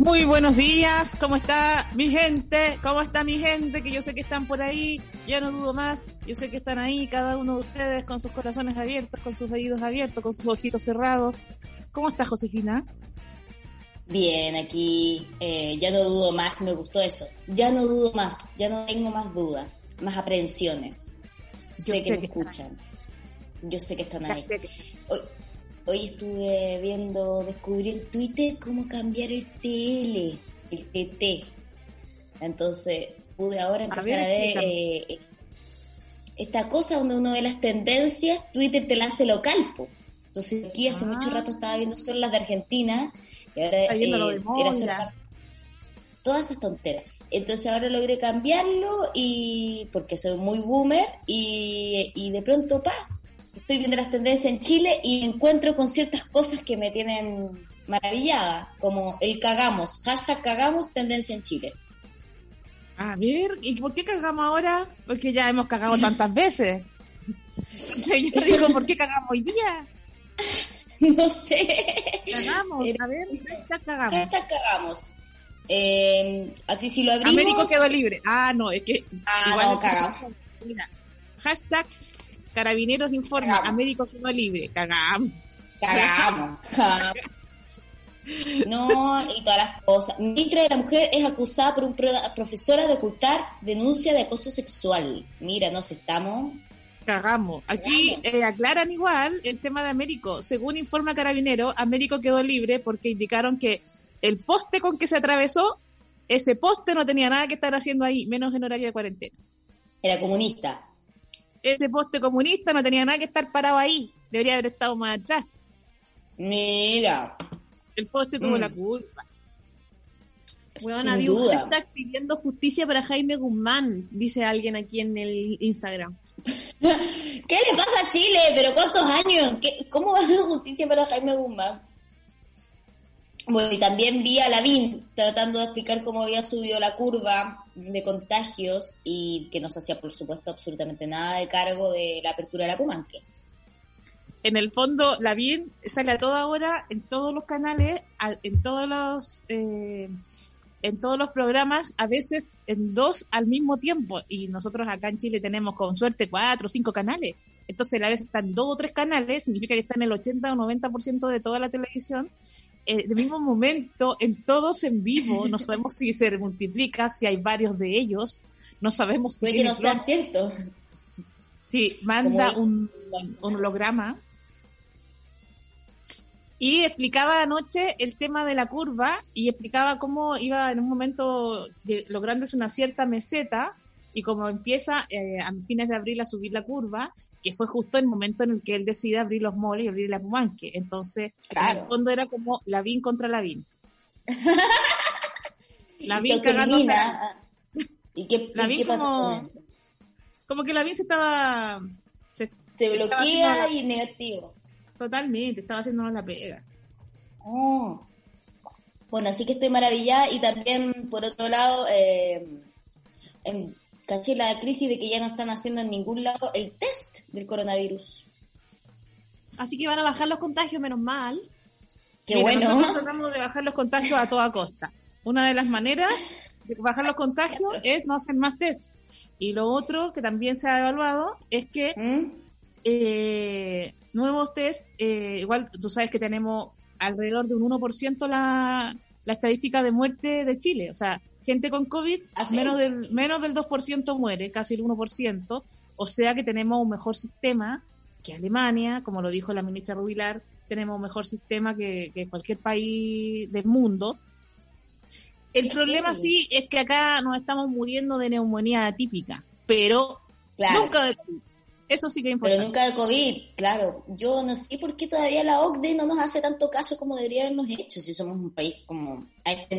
Muy buenos días, ¿cómo está mi gente? ¿Cómo está mi gente? Que yo sé que están por ahí, ya no dudo más, yo sé que están ahí, cada uno de ustedes con sus corazones abiertos, con sus oídos abiertos, con sus ojitos cerrados. ¿Cómo está Josefina? Bien, aquí eh, ya no dudo más, me gustó eso. Ya no dudo más, ya no tengo más dudas, más aprehensiones. Yo sé, sé que me que escuchan. Yo sé que están ahí. Hoy, hoy estuve viendo, descubrí en Twitter cómo cambiar el TL, el TT. Entonces pude ahora empezar ver, a, ver eh, esta cosa donde uno ve las tendencias, Twitter te la hace local. po. Entonces aquí hace Ah. mucho rato estaba viendo solo las de Argentina y ahora de eh, era solo Moira. todas esas tonteras. Entonces ahora logré cambiarlo y porque soy muy boomer y, y de pronto pa, estoy viendo las tendencias en Chile y me encuentro con ciertas cosas que me tienen maravillada, como el cagamos, hashtag cagamos tendencia en Chile. A ver, ¿y por qué cagamos ahora? Porque ya hemos cagado tantas veces. Yo digo, ¿por qué cagamos hoy día? No sé. Cagamos, a ver, hashtag cagamos. Hashtag cagamos. Eh, así si lo abrimos. Américo quedó libre. Ah, no, es que Ah, igual no, cagamos. Mira, hashtag carabineros informa, Cagamos. Américo quedó libre. Cagamos. Cagamos. Cagamos. No, y todas las cosas. Ministra de la Mujer es acusada por un pro- profesora de ocultar denuncia de acoso sexual. Mira, nos estamos. Cagamos. Aquí eh, aclaran igual el tema de Américo. Según informa Carabinero, Américo quedó libre porque indicaron que el poste con que se atravesó, ese poste no tenía nada que estar haciendo ahí, menos en horario de cuarentena. Era comunista. Ese poste comunista no tenía nada que estar parado ahí. Debería haber estado más atrás. Mira. El poste tuvo Mm. la culpa. Weón, había un hashtag pidiendo justicia para Jaime Guzmán, dice alguien aquí en el Instagram. ¿Qué le pasa a Chile? ¿Pero cuántos años? ¿Qué- ¿Cómo va a haber justicia para Jaime Guzmán? Bueno, y también vi a Lavín tratando de explicar cómo había subido la curva de contagios y que no se hacía, por supuesto, absolutamente nada de cargo de la apertura de la Pumanque. en el fondo, la bien sale a toda hora en todos los canales, en todos los eh, en todos los programas, a veces en dos al mismo tiempo. Y nosotros acá en Chile tenemos con suerte cuatro o cinco canales. Entonces, a veces están dos o tres canales, significa que están el 80 o 90% de toda la televisión. En el mismo momento, en todos en vivo, no sabemos si se multiplica, si hay varios de ellos, no sabemos si Puede que no sea cierto. Sí, manda Como- un, un holograma. Y explicaba anoche el tema de la curva y explicaba cómo iba en un momento lográndose una cierta meseta y cómo empieza eh, a fines de abril a subir la curva, que fue justo el momento en el que él decide abrir los malls y abrir la Pumanque. Entonces, en Claro. el fondo era como Lavín contra Lavín. Y Lavín cagando. ¿Y qué, y Lavín qué pasa como- con eso? Como que Lavín se estaba... se- Se estaba bloquea haciendo la- y negativo. totalmente, estaba haciéndonos la pega. Oh. Bueno, así que estoy maravillada y también, por otro lado, eh, em, caché la crisis de que ya no están haciendo en ningún lado el test del coronavirus. Así que van a bajar los contagios, menos mal. Qué Mira, bueno. Nosotros tratamos de bajar los contagios a toda costa. Una de las maneras de bajar los contagios es no hacer más test. Y lo otro que también se ha evaluado es que ¿Mm? eh, nuevos test, eh, igual tú sabes que tenemos alrededor de un 1% la, la estadística de muerte de Chile. O sea, gente con COVID, ¿Ah, menos, del, menos del 2% muere, casi el 1%. O sea que tenemos un mejor sistema que Alemania, como lo dijo la ministra Rubilar, tenemos un mejor sistema que, que cualquier país del mundo. El problema sí es que acá nos estamos muriendo de neumonía atípica, pero Claro. nunca de COVID. Eso sí que es Pero importante. nunca de COVID, claro. Yo no sé por qué todavía la OCDE no nos hace tanto caso como debería habernos hecho si somos un país como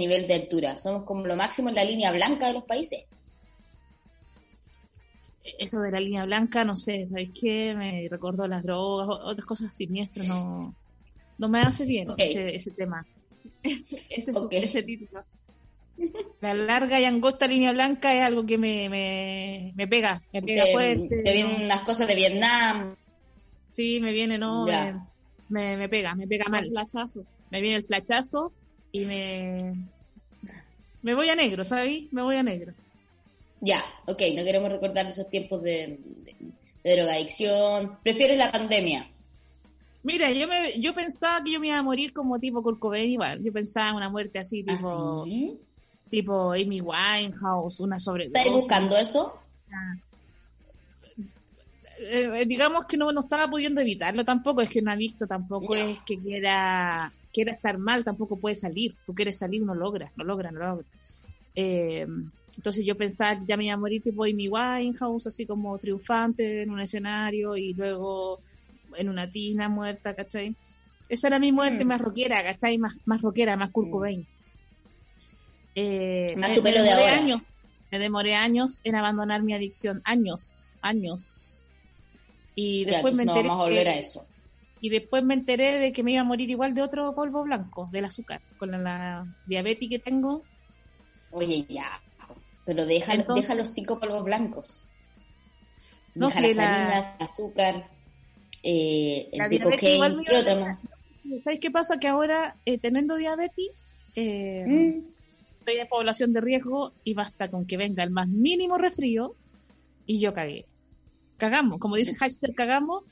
nivel de altura. Somos como lo máximo en la línea blanca de los países. eso de la línea blanca, no sé, ¿sabes qué? Me recordó las drogas, otras cosas siniestras, no, no me hace bien ese, ese tema. Ese, título. La larga y angosta línea blanca es algo que me, me, me pega, me pega Te, fuerte. te vienen unas cosas de Vietnam. Sí, me viene, no, me, me, pega, me pega mal. Flachazo. Me viene el flachazo y me, me voy a negro, ¿sabes? Me voy a negro. Ya, ok, no queremos recordar esos tiempos de, de, de drogadicción. Prefieres la pandemia. Mira, yo me, yo pensaba que yo me iba a morir como tipo Kurt Cobain igual. Yo pensaba en una muerte así, tipo, ¿Así? tipo Amy Winehouse, una sobredosis. ¿Estás buscando eso? Eh, digamos que no, no estaba pudiendo evitarlo tampoco, es que no ha visto, tampoco es que quiera, quiera estar mal, tampoco puede salir. Tú quieres salir, no logra, no logra, no logra. Eh, entonces yo pensaba que ya me iba a morir tipo Amy Winehouse, así como triunfante en un escenario y luego en una tina muerta, ¿cachai? Esa era mi muerte Mm. más rockera, ¿cachai? Más, más rockera, más Kurt Mm. Cobain. Eh, Más me- tu pelo me de ahora. años, me demoré años en abandonar mi adicción, años, años. Y Ya, después me entonces no enteré vamos a volver que- a eso. Y después me enteré de que me iba a morir igual de otro polvo blanco, del azúcar, con la, la diabetes que tengo. Oye, ya. Pero deja, Entonces- deja los cinco polvos blancos. No deja sé, las la- harinas, el azúcar, eh, el diabetes igual picocaine. me ¿Qué dar- más? ¿Sabes qué pasa? Que ahora, eh, teniendo diabetes, eh, Mm. estoy en población de riesgo y basta con que venga el más mínimo resfrío y yo cagué. Cagamos, como dice hashtag cagamos,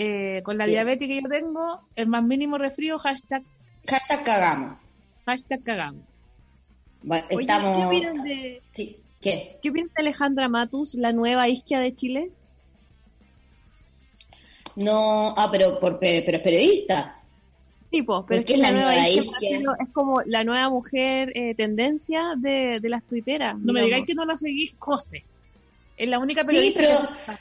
eh, con la Sí. diabetes que yo tengo, el más mínimo resfrío, hashtag, Hashtag cagamos. hashtag cagamos. Bueno, Oye, estamos... ¿qué opinan de, Sí. ¿Qué? ¿qué de Alejandra Matus, la nueva isquia de Chile? No, ah, pero, por, pero, pero es periodista. Tipo, pero ¿Por es que es la la nueva nueva isquia, es como la nueva mujer eh, tendencia de, de las tuiteras. No me digáis que no la seguís, José. Es la única Sí, periodista pero- que-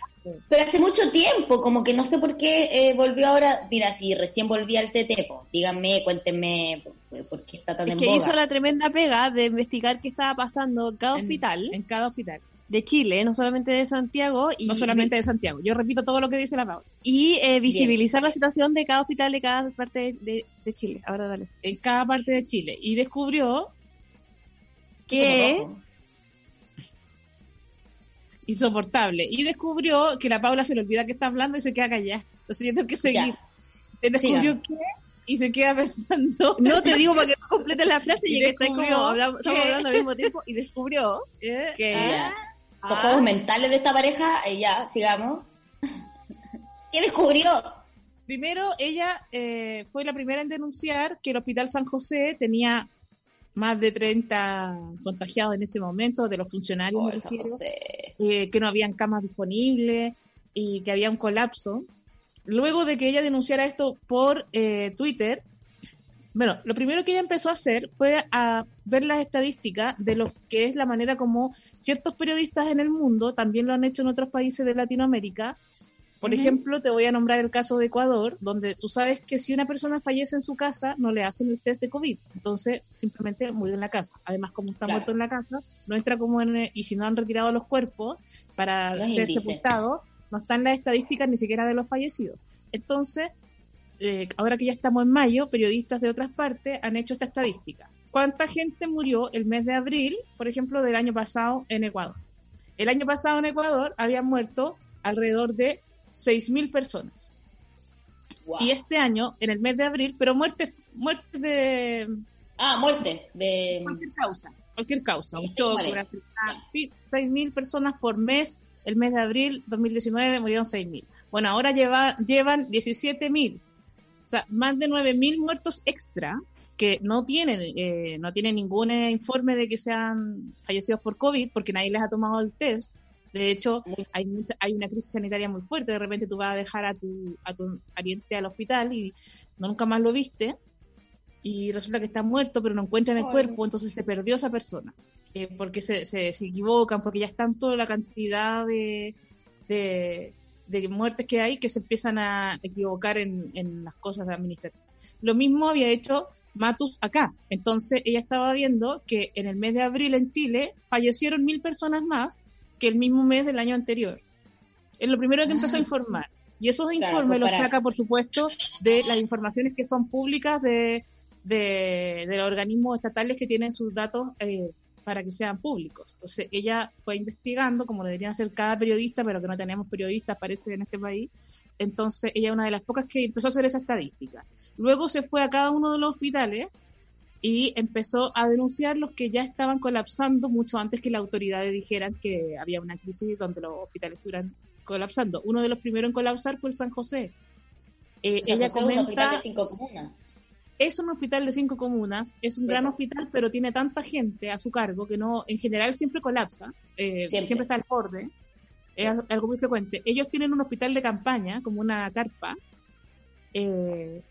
Pero hace mucho tiempo, como que no sé por qué eh, volvió ahora. Mira, si recién volví al TT, díganme, cuéntenme por, por qué está tan Es en que boga. hizo la tremenda pega de investigar qué estaba pasando en cada en- hospital En cada hospital. de Chile, no solamente de Santiago, y, no solamente de Santiago. Yo repito todo lo que dice la Paula. y eh, visibilizar la situación de cada hospital de cada parte de, de- de Chile. Ahora dale. En cada parte de Chile. Y descubrió, Que. Insoportable, y descubrió que la Paula se le olvida que está hablando y se queda callada. Entonces yo tengo que seguir. Ya. Descubrió que y se queda pensando. no te digo para que tú completes la frase Y y que como hablamos, estamos hablando al mismo tiempo y descubrió ¿eh? que. Ah. Los juegos mentales de esta pareja, eh, ya, sigamos. ¿Qué descubrió? Primero, ella eh, fue la primera en denunciar que el Hospital San José tenía más de 30 contagiados en ese momento, de los funcionarios, Oh, eh, que no habían camas disponibles y que había un colapso. Luego de que ella denunciara esto por eh, Twitter, bueno, lo primero que ella empezó a hacer fue a ver las estadísticas de lo que es la manera como ciertos periodistas en el mundo, también lo han hecho en otros países de Latinoamérica. Por ejemplo, te voy a nombrar el caso de Ecuador, donde tú sabes que si una persona fallece en su casa, no le hacen el test de COVID. Entonces, simplemente murió en la casa. Además, como está Claro. muerto en la casa, no entra como en... Y si no han retirado los cuerpos para ser sepultados, no están las estadísticas ni siquiera de los fallecidos. Entonces, eh, ahora que ya estamos en mayo, periodistas de otras partes han hecho esta estadística. ¿Cuánta gente murió el mes de abril, por ejemplo, del año pasado en Ecuador? El año pasado en Ecuador habían muerto alrededor de 6.000 personas. Wow. Y este año, en el mes de abril, pero muertes muertes de Ah, muerte. De... cualquier causa, cualquier causa, un choque, una enfermedad, sí, 6.000 personas por mes el mes de abril 2019 murieron 6.000. Bueno, ahora lleva, llevan 17.000. O sea, más de 9.000 muertos extra que no tienen, eh, no tienen ningún informe de que sean fallecidos por COVID porque nadie les ha tomado el test. De hecho, hay mucha, hay una crisis sanitaria muy fuerte. De repente tú vas a dejar a tu, a tu pariente al hospital y nunca más lo viste y resulta que está muerto, pero no encuentran el cuerpo, entonces se perdió esa persona. Eh, porque se, se, equivocan, porque ya están toda la cantidad de, de, de, muertes que hay que se empiezan a equivocar en, en las cosas administrativas. Lo mismo había hecho Matus acá. Entonces ella estaba viendo que en el mes de abril en Chile fallecieron mil personas más que el mismo mes del año anterior. Es lo primero que empezó a ah. informar. Y esos informes los saca, por supuesto, de las informaciones que son públicas de, de, de los organismos estatales que tienen sus datos eh, para que sean públicos. Entonces ella fue investigando, como deberían hacer cada periodista, pero que no tenemos periodistas, parece, en este país. Entonces ella es una de las pocas que empezó a hacer esa estadística. Luego se fue a cada uno de los hospitales y empezó a denunciar los que ya estaban colapsando mucho antes que las autoridades dijeran que había una crisis donde los hospitales estuvieran colapsando. Uno de los primeros en colapsar fue el San José. Eh, ella comenta, un hospital de cinco comunas. Es un hospital de cinco comunas, es un gran hospital, pero tiene tanta gente a su cargo que no, en general siempre colapsa, eh, siempre. está al borde, es algo muy frecuente. Ellos tienen un hospital de campaña, como una carpa, eh,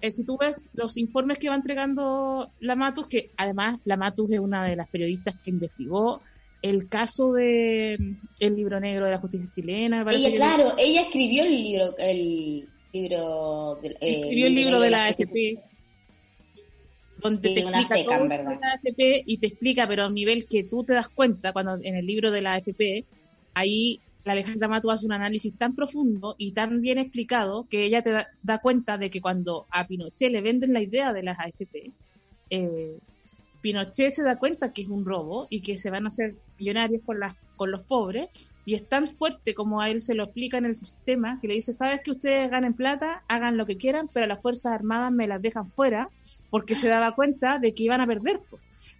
eh, si tú ves los informes que va entregando la Matus, que además la Matus es una de las periodistas que investigó el caso de mm, el libro negro de la justicia chilena. Ella, claro, ella escribió el libro, el libro, eh, escribió el libro de la AFP, donde te explica todo de la AFP y te explica, pero a un nivel que tú te das cuenta cuando en el libro de la AFP ahí la Alejandra Matu hace un análisis tan profundo y tan bien explicado que ella te da, cuenta de que cuando a Pinochet le venden la idea de las AFP, eh, Pinochet se da cuenta que es un robo y que se van a hacer millonarios con, las, con los pobres y es tan fuerte como a él se lo explica en el sistema que le dice, sabes que ustedes ganen plata, hagan lo que quieran, pero las Fuerzas Armadas me las dejan fuera porque se daba cuenta de que iban a perder.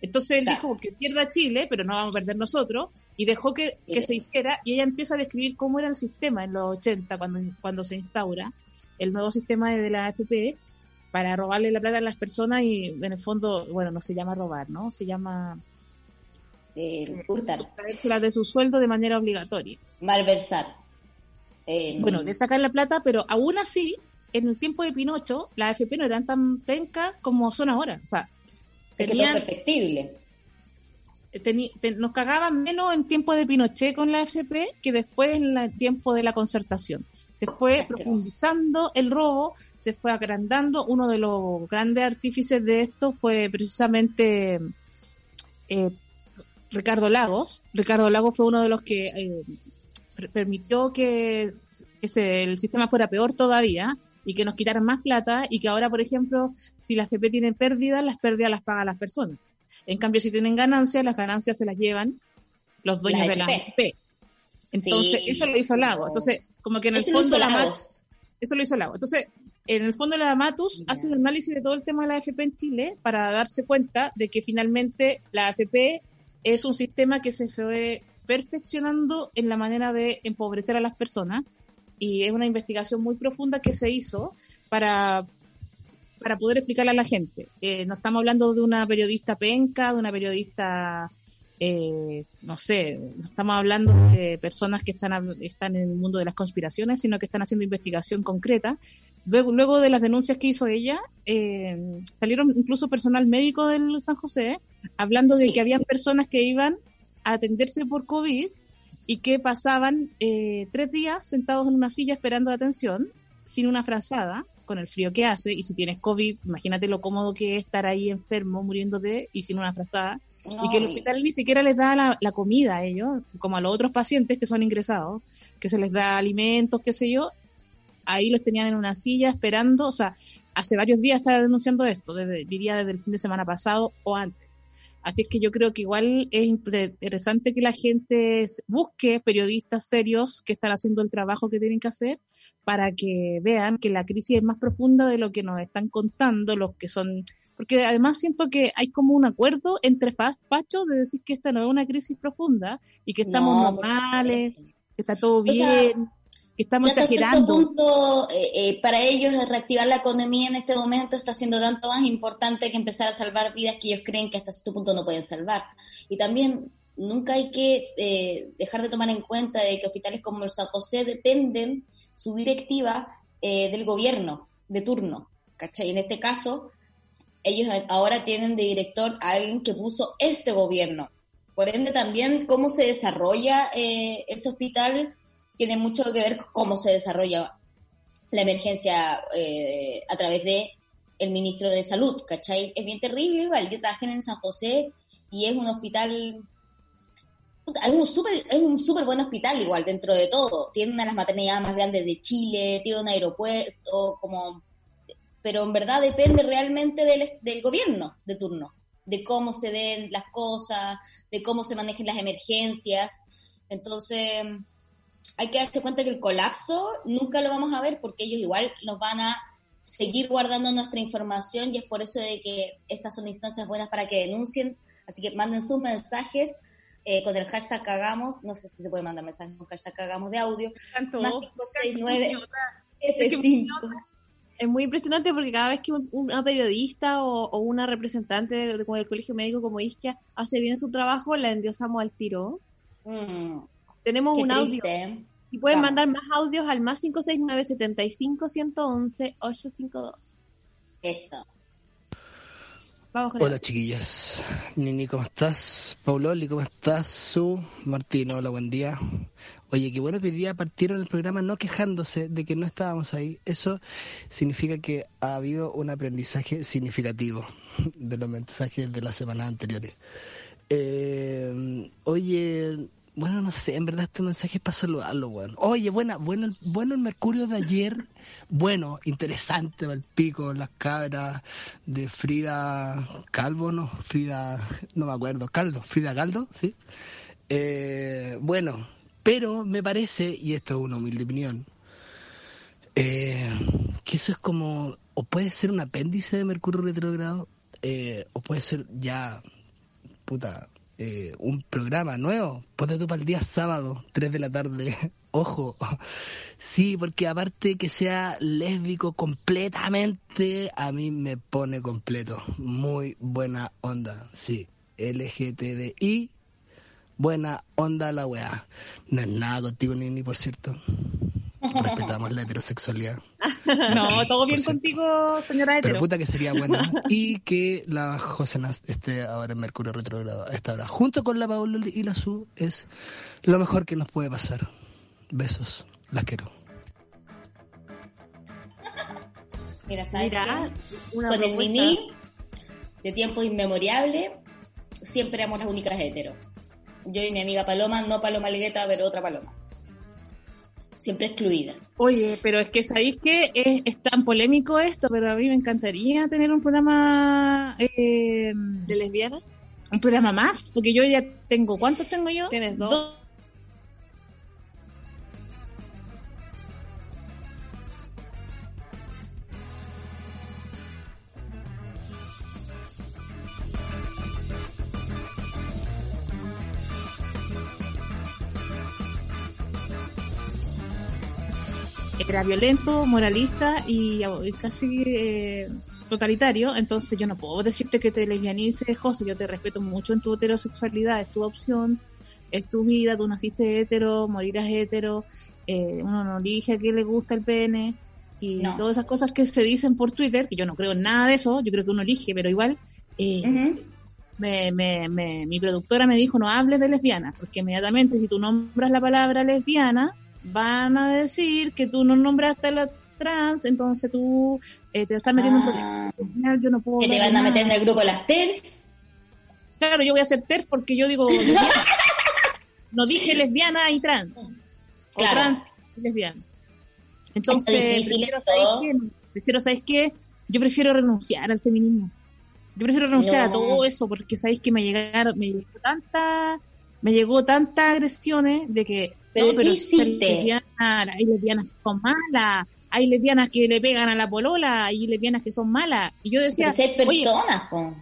Entonces él dijo que pierda Chile, pero no vamos a perder nosotros, y dejó que, se hiciera, y ella empieza a describir cómo era el sistema en los 80, cuando, cuando se instaura el nuevo sistema de la AFP, para robarle la plata a las personas y en el fondo, bueno, no se llama robar, ¿no? Se llama... Eh, hurtar. de su sueldo de manera obligatoria. Malversar. Eh, bueno, le sacan la plata, pero aún así, en el tiempo de Pinocho, las AFP no eran tan pencas como son ahora. O sea, tenían, perfectible. nos cagaban menos en tiempo de Pinochet con la AFP que después en el tiempo de la concertación. Se fue profundizando el robo, se fue agrandando. Uno de los grandes artífices de esto fue precisamente eh, Ricardo Lagos. Ricardo Lagos fue uno de los que eh, permitió que ese, el sistema fuera peor todavía y que nos quitaran más plata y que ahora, por ejemplo, si las FP tienen pérdidas, las pérdidas las pagan las personas. En cambio, si tienen ganancias, las ganancias se las llevan los dueños de la FP. Entonces, eso lo hizo Lago. Entonces, como que en el fondo la Matus, eso lo hizo Lago. Entonces, en el fondo la Matus hace un análisis de todo el tema de la AFP en Chile para darse cuenta de que finalmente la AFP es un sistema que se fue perfeccionando en la manera de empobrecer a las personas y es una investigación muy profunda que se hizo para, para poder explicarle a la gente. Eh, no estamos hablando de una periodista penca, de una periodista, eh, no sé, no estamos hablando de personas que están, están en el mundo de las conspiraciones, sino que están haciendo investigación concreta. Luego, luego de las denuncias que hizo ella, eh, salieron incluso personal médico del San José hablando de que habían personas que iban a atenderse por COVID y que pasaban eh, tres días sentados en una silla esperando atención, sin una frazada, con el frío que hace, y si tienes COVID, imagínate lo cómodo que es estar ahí enfermo, muriéndote y sin una frazada, y que el hospital ni siquiera les da la, la, comida a ellos, como a los otros pacientes que son ingresados, que se les da alimentos, qué sé yo, ahí los tenían en una silla esperando, o sea, hace varios días estaba denunciando esto, desde, diría desde el fin de semana pasado o antes. Así es que yo creo que igual es interesante que la gente busque periodistas serios que están haciendo el trabajo que tienen que hacer para que vean que la crisis es más profunda de lo que nos están contando los que son porque además siento que hay como un acuerdo entre fast pachos de decir que esta no es una crisis profunda y que estamos No, normales, que está todo O sea, bien, que estamos hasta cierto exagerando. punto, eh, eh, para ellos reactivar la economía en este momento está siendo tanto más importante que empezar a salvar vidas que ellos creen que hasta cierto punto no pueden salvar. Y también nunca hay que eh, dejar de tomar en cuenta de que hospitales como el San José dependen su directiva eh, del gobierno de turno. ¿cachai? En este caso, ellos ahora tienen de director a alguien que puso este gobierno. Por ende, también cómo se desarrolla eh, ese hospital tiene mucho que ver cómo se desarrolla la emergencia eh, a través de el ministro de Salud, ¿cachai? Es bien terrible, igual. Yo trabajé en San José y es un hospital... Es un súper es un súper buen hospital igual dentro de todo. Tiene una de las maternidades más grandes de Chile, tiene un aeropuerto, como... Pero en verdad depende realmente del, del gobierno de turno, de cómo se den las cosas, de cómo se manejen las emergencias. Entonces, hay que darse cuenta que el colapso nunca lo vamos a ver porque ellos igual nos van a seguir guardando nuestra información y es por eso de que estas son instancias buenas para que denuncien. Así que manden sus mensajes eh, con el hashtag cagamos. No sé si se puede mandar mensajes con hashtag cagamos de audio. Tanto- Más 569 Es que 75. Es muy impresionante porque cada vez que un- una periodista o, o una representante de- de- del colegio médico como Isquia hace bien su trabajo, la endiosamos al tiro. Mm, Tenemos qué un audio triste, ¿eh? y pueden Vamos. mandar más audios al más 569 75 111 852. Eso. Vamos con Hola el- chiquillas, Nini, ¿cómo estás? Pauloli, ¿cómo estás? Su, Martín, hola, buen día. Oye, qué bueno que hoy día partieron el programa no quejándose de que no estábamos ahí. Eso significa que ha habido un aprendizaje significativo de los mensajes de las semanas anteriores. Eh, oye, bueno, no sé, en verdad este mensaje es para saludarlo, bueno. Oye, buena, bueno, bueno el Mercurio de ayer, bueno, interesante, el pico, las cabras de Frida Calvo, ¿no? Frida, no me acuerdo, Caldo, Frida Caldo, ¿sí? Eh, bueno, pero me parece, y esto es una humilde opinión, eh, que eso es como, o puede ser un apéndice de Mercurio retrógrado, eh, o puede ser ya puta, eh, un programa nuevo. Ponte tú para el día sábado, 3 de la tarde. Ojo. Sí, porque aparte que sea lésbico completamente, a mí me pone completo. Muy buena onda. Sí, LGTBI, buena onda la weá. No es nada contigo, Nini, por cierto. Respetamos la heterosexualidad. No, todo bien contigo, señora Pero hetero. puta que sería buena. Y que la José Nas esté ahora en Mercurio retrogrado a esta hora. Junto con la Paula y la Su es lo mejor que nos puede pasar. Besos. Las quiero. Mira, ¿sabes Mira, qué? una Con el. Nini, de tiempos inmemorables, siempre éramos las únicas heteros. Yo y mi amiga Paloma, no Paloma Ligueta, pero otra Paloma. Siempre excluidas. Oye, pero es que sabéis que es, es tan polémico esto, pero a mí me encantaría tener un programa, eh, ¿De lesbiana? un programa más, porque yo ya tengo, ¿cuántos tengo yo? Tienes dos. Era violento, moralista y, y casi eh, totalitario, entonces yo no puedo decirte que te lesbianices, José, yo te respeto mucho en tu heterosexualidad, es tu opción, es tu vida, tú naciste hetero, morirás hetero, eh, uno no elige a quién le gusta el pene y No. todas esas cosas que se dicen por Twitter, que yo no creo en nada de eso, yo creo que uno elige, pero igual eh, me, me, me- mi productora me dijo no hables de lesbiana, porque inmediatamente si tú nombras la palabra lesbiana, van a decir que tú no nombraste a la trans, entonces tú eh, te estás metiendo en Ah, problemas. Yo no puedo que te van a meter en el grupo las TERF. Claro, yo voy a ser TERF porque yo digo no dije lesbiana y trans. O Claro. trans y lesbiana. Entonces, prefiero. ¿sabes qué? Prefiero, ¿sabes qué? Yo prefiero renunciar al feminismo. Yo prefiero renunciar a todo eso porque sabéis que me llegaron, me llegó tanta, me llegó tantas agresiones de que ¿Pero no, qué lesbiana, hay lesbianas que son malas, hay lesbianas que le pegan a la polola, hay lesbianas que son malas. Y yo decía, Pero si hay personas, po.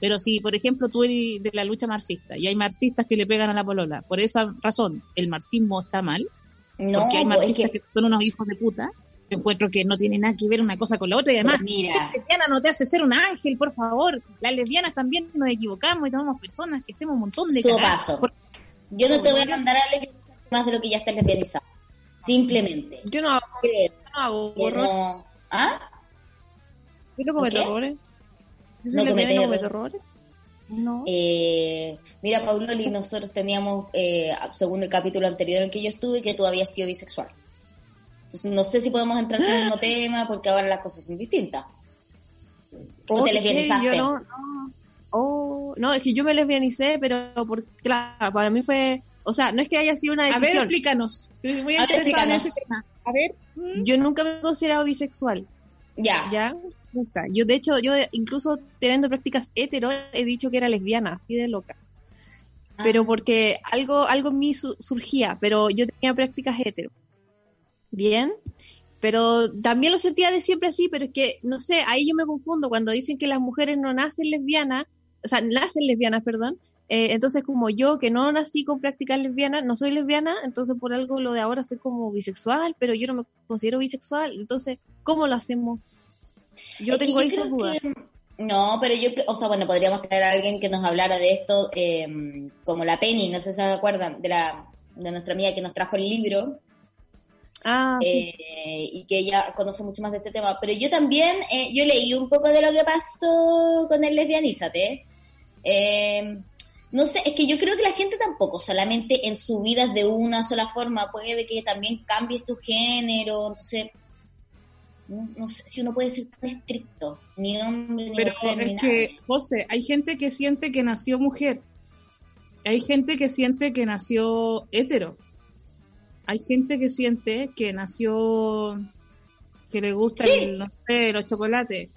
pero si, por ejemplo, tú eres de la lucha marxista y hay marxistas que le pegan a la polola, por esa razón, ¿el marxismo está mal? No, porque hay es marxistas que que... son unos hijos de puta. Encuentro que no tiene nada que ver una cosa con la otra y además, Pero mira. ser lesbiana no te hace ser un ángel, por favor. Las lesbianas también nos equivocamos y tomamos personas que hacemos un montón de. Por- yo no te voy a mandar a más de lo que ya está lesbianizado. Simplemente. Yo no hago, Creo yo no hago no. ¿Ah? Yo no cometo errores. No cometo errores. No. Eh, mira, Pauloli, nosotros teníamos, eh, según el capítulo anterior en el que yo estuve, que tú habías sido bisexual. Entonces, no sé si podemos entrar en el mismo tema porque ahora las cosas son distintas. ¿O Oh, te lesbianizaste? Yo no, no. Oh, no, es que yo me lesbianicé, pero porque, claro, para mí fue, o sea, no es que haya sido una A ver, decisión. explícanos. Estoy muy A ver, interesada en explícanos. ese tema. A ver, mm, Yo nunca me he considerado bisexual, Ya. ¿ya? Nunca. Yo, de hecho, yo incluso teniendo prácticas hetero, he dicho que era lesbiana, así de loca. Ah. Pero porque algo, algo en mí su- surgía, pero yo tenía prácticas hetero. Bien. Pero también lo sentía de siempre así, pero es que, no sé, ahí yo me confundo cuando dicen que las mujeres no nacen lesbianas, o sea, nacen lesbianas, perdón. Eh, entonces, como yo, que no nací con prácticas lesbianas, no soy lesbiana, entonces por algo lo de ahora soy como bisexual, pero yo no me considero bisexual. Entonces, ¿cómo lo hacemos? Yo Es tengo esas dudas. que- No, pero yo, o sea, bueno, podríamos traer a alguien que nos hablara de esto, eh, como la Penny, no sé si se acuerdan, de, la, de nuestra amiga que nos trajo el libro, Ah, sí. eh, y que ella conoce mucho más de este tema. Pero yo también, eh, yo leí un poco de lo que pasó con el lesbianízate. No sé, es que yo creo que la gente tampoco, solamente en su vida es de una sola forma, puede que también cambies tu género, entonces, no, no sé si uno puede ser tan estricto, ni hombre, ni pero mujer, ni es que, nadie. José, hay gente que siente que nació mujer. Hay gente que siente que nació hetero. Hay gente que siente que nació que le gusta Sí. el, no sé, los chocolates.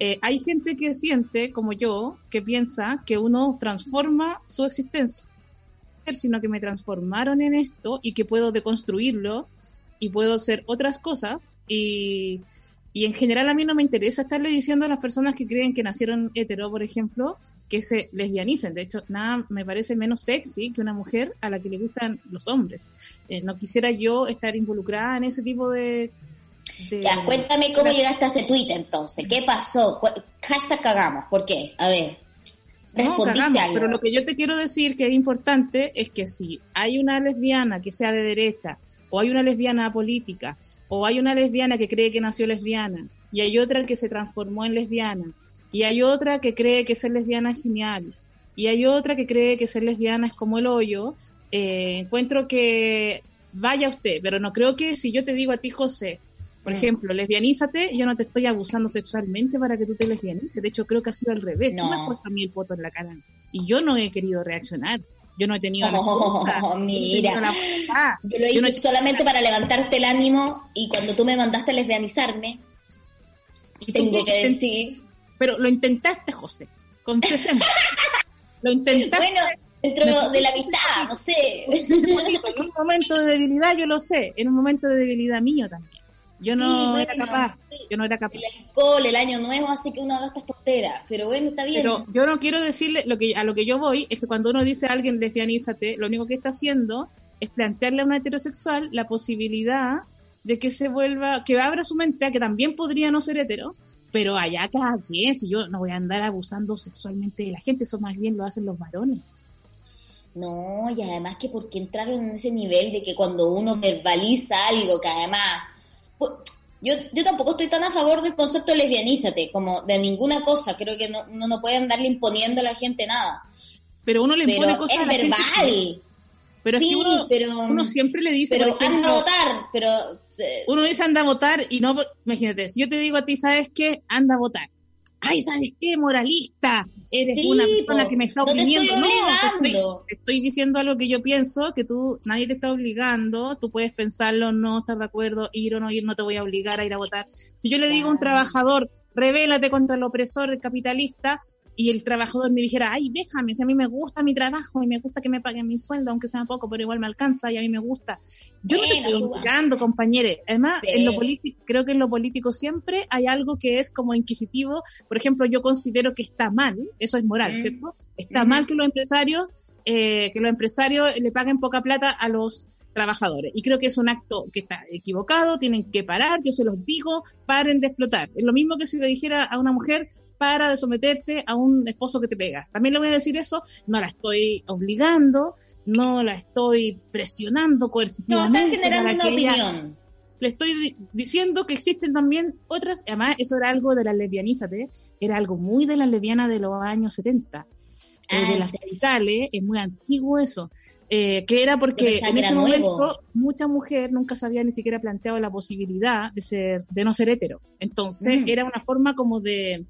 Eh, hay gente que siente, como yo, que piensa que uno transforma su existencia, sino que me transformaron en esto y que puedo deconstruirlo y puedo hacer otras cosas y, y en general a mí no me interesa estarle diciendo a las personas que creen que nacieron hetero, por ejemplo, que se lesbianicen. De hecho, nada me parece menos sexy que una mujer a la que le gustan los hombres. Eh, no quisiera yo estar involucrada en ese tipo de... de- Ya, cuéntame cómo llegaste a ese tweet entonces, ¿qué pasó? Hashtag cagamos, ¿por qué? A ver, No, respondiste cagamos, algo. pero lo que yo te quiero decir que es importante es que si hay una lesbiana que sea de derecha, o hay una lesbiana política, o hay una lesbiana que cree que nació lesbiana, y hay otra que se transformó en lesbiana, y hay otra que cree que ser lesbiana es genial, y hay otra que cree que ser lesbiana es como el hoyo, eh, encuentro que vaya usted, pero no creo que si yo te digo a ti, José, por Mm. ejemplo, lesbianízate, yo no te estoy abusando sexualmente para que tú te lesbianices. De hecho, creo que ha sido al revés. Tú me has No. puesto a mí el poto en la cara. Y yo no he querido reaccionar. Yo no he tenido la Oh, fuerza, yo no he mira. tenido la voluntad. Yo lo Yo hice no solamente para levantarte el ánimo y cuando tú me mandaste a lesbianizarme, Y tengo que decir, Pero lo intentaste, José. Confesemos. lo intentaste. bueno, dentro de la amistad, no sé. en un momento de debilidad, yo lo sé. En un momento de debilidad mío también. Yo no Sí, era bueno, capaz. sí. Yo no era capaz. El alcohol, el año nuevo hace que uno haga estas tonteras, pero bueno, está bien. Pero yo no quiero decirle, lo que a lo que yo voy es que cuando uno dice a alguien lesbianízate, lo único que está haciendo es plantearle a una heterosexual la posibilidad de que se vuelva, que abra su mente a que también podría no ser hetero, pero allá cada quien, si yo no voy a andar abusando sexualmente de la gente, eso más bien lo hacen los varones. No, y además que porque entraron en ese nivel de que cuando uno verbaliza algo que además... yo, yo tampoco estoy tan a favor del concepto lesbianízate, como de ninguna cosa. Creo que no, uno no puede andarle imponiendo a la gente nada. Pero uno le impone Pero cosas es a la gente. verbal. Pero es sí, que uno, pero, uno siempre le dice, pero ejemplo, anda a votar, pero... eh, uno dice anda a votar y no, imagínate, si yo te digo a ti, ¿sabes qué? Anda a votar. Ay, ¿sabes qué? Moralista. Eres Sí, una persona po. que me está No te estoy oprimiendo. No, te estoy, te estoy diciendo algo que yo pienso, que tú, nadie te está obligando, tú puedes pensarlo, no estar de acuerdo, ir o no ir, no te voy a obligar a ir a votar. Si yo le digo a un trabajador, revélate contra el opresor, el capitalista, y el trabajador me dijera, ay, déjame, si a mí me gusta mi trabajo y me gusta que me paguen mi sueldo, aunque sea poco, pero igual me alcanza y a mí me gusta. Yo no te estoy obligando, compañeros. Además, Sí. en lo político, creo que en lo político siempre hay algo que es como inquisitivo. Por ejemplo, yo considero que está mal, eso es moral, Mm. ¿cierto? Está mal que los empresarios, eh, que los empresarios le paguen poca plata a los trabajadores. Y creo que es un acto que está equivocado, tienen que parar, yo se los digo, paren de explotar. Es lo mismo que si le dijera a una mujer, para de someterte a un esposo que te pega. También le voy a decir eso, no la estoy obligando, no la estoy presionando No, coercitivamente. estás generando para una opinión. le estoy di- diciendo que existen también otras, además eso era algo de las lesbianízate, era algo muy de las lesbianas de los años 70, eh, Ah, de ¿en las radicales, es muy antiguo eso, eh, que era porque en ese momento nuevo. mucha mujer nunca se había ni siquiera planteado la posibilidad de ser, de no ser hetero, entonces Mm. era una forma como de,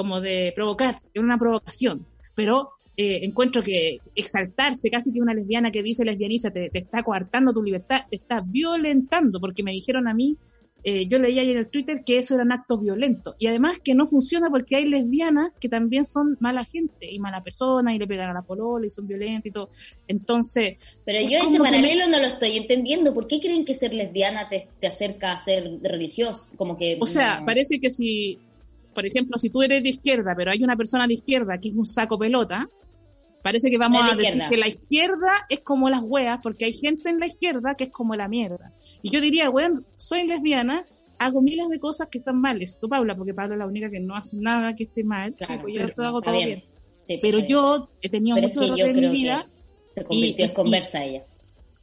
como de provocar, era una provocación, pero eh, encuentro que exaltarse casi que una lesbiana que dice lesbianiza te, te está coartando tu libertad, te está violentando, porque me dijeron a mí, eh, yo leía ahí en el Twitter que eso eran actos violentos, y además que no funciona porque hay lesbianas que también son mala gente y mala persona y le pegan a la polola y son violentas y todo, entonces, Pero yo ese paralelo no lo estoy entendiendo. ¿Por qué creen que ser lesbiana te, te acerca a ser religioso? Como que o sea, no. parece que si, por ejemplo, si tú eres de izquierda, pero hay una persona de izquierda que es un saco pelota, parece que vamos Es de a decir que la izquierda es como las weas, porque hay gente en la izquierda que es como la mierda. Y yo diría, weón, soy lesbiana, hago miles de cosas que están mal, excepto Paula, porque Paula es la única que no hace nada que esté mal. Claro, pues yo todo hago todo bien. bien. Sí, pero bien. yo he tenido Pero es mucho que yo error en mi vida, que se convirtió y- en conversa ella.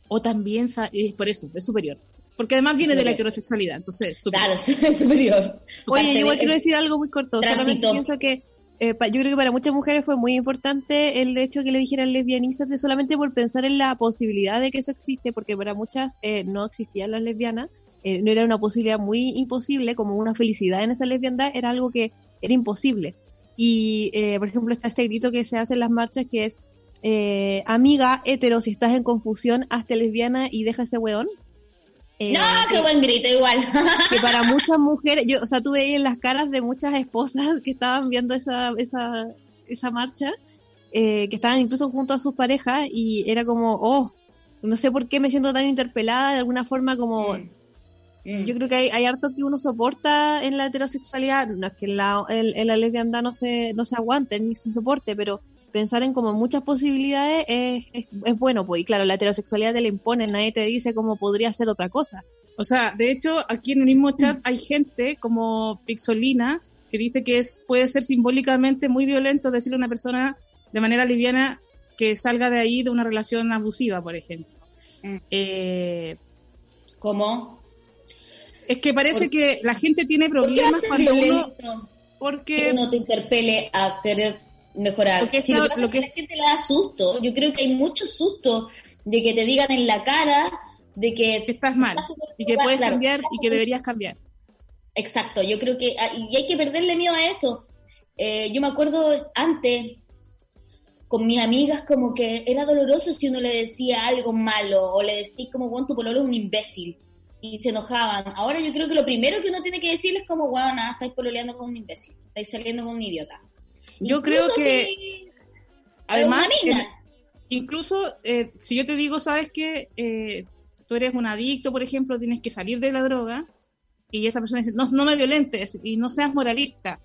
o también, eh, por eso, es superior. Porque además viene de la heterosexualidad, entonces, superior. Claro, es superior. Oye, yo igual quiero decir algo muy corto. Solamente pienso que eh, pa- yo creo que para muchas mujeres fue muy importante el hecho que le dijeran lesbianízate solamente por pensar en la posibilidad de que eso existe, porque para muchas eh, no existían las lesbianas, eh, no era una posibilidad muy imposible, como una felicidad en esa lesbiandad, era algo que era imposible. Y, eh, por ejemplo, está este grito que se hace en las marchas que es, eh, amiga hetero, si estás en confusión, hazte lesbiana y deja ese weón. Eh, No, qué que- buen grito igual. que para muchas mujeres, yo, o sea, tuve ahí en las caras de muchas esposas que estaban viendo esa, esa, esa marcha, eh, que estaban incluso junto a sus parejas y era como, oh, no sé por qué me siento tan interpelada, de alguna forma como, Mm. yo creo que hay, hay harto que uno soporta en la heterosexualidad, no es que en la, en, en la lesbiandad no se, no se aguante ni se soporte, pero pensar en como muchas posibilidades es, es, es bueno, pues, y claro, la heterosexualidad te la impone, nadie te dice cómo podría ser otra cosa. O sea, de hecho, aquí en el mismo chat hay gente como Pixolina que dice que es puede ser simbólicamente muy violento decirle a una persona de manera liviana que salga de ahí de una relación abusiva, por ejemplo. Mm. Eh, ¿Cómo? es que parece ¿Por- que la gente tiene ¿Por qué problemas cuando uno violento? que porque uno te interpele a querer mejorar. Lo que Sí, está- lo que es que la gente le da susto. Yo creo que hay mucho susto de que te digan en la cara de que que estás mal estás y que puedes claro, cambiar y que deberías cambiar. Exacto, yo creo que ah, y hay que perderle miedo a eso. Eh, yo me acuerdo antes con mis amigas como que era doloroso si uno le decía algo malo o le decía como, bueno, tu pololo es un imbécil y se enojaban. Ahora yo creo que lo primero que uno tiene que decirles es como, bueno, nada, estáis pololeando con un imbécil, estáis saliendo con un idiota. Yo creo que si además es incluso eh, si yo te digo, sabes que eh, tú eres un adicto, por ejemplo, tienes que salir de la droga y esa persona dice, no, no me violentes y no seas moralista.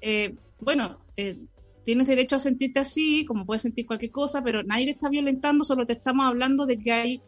Eh, bueno, eh, tienes derecho a sentirte así, como puedes sentir cualquier cosa, pero nadie te está violentando, solo te estamos hablando de que hay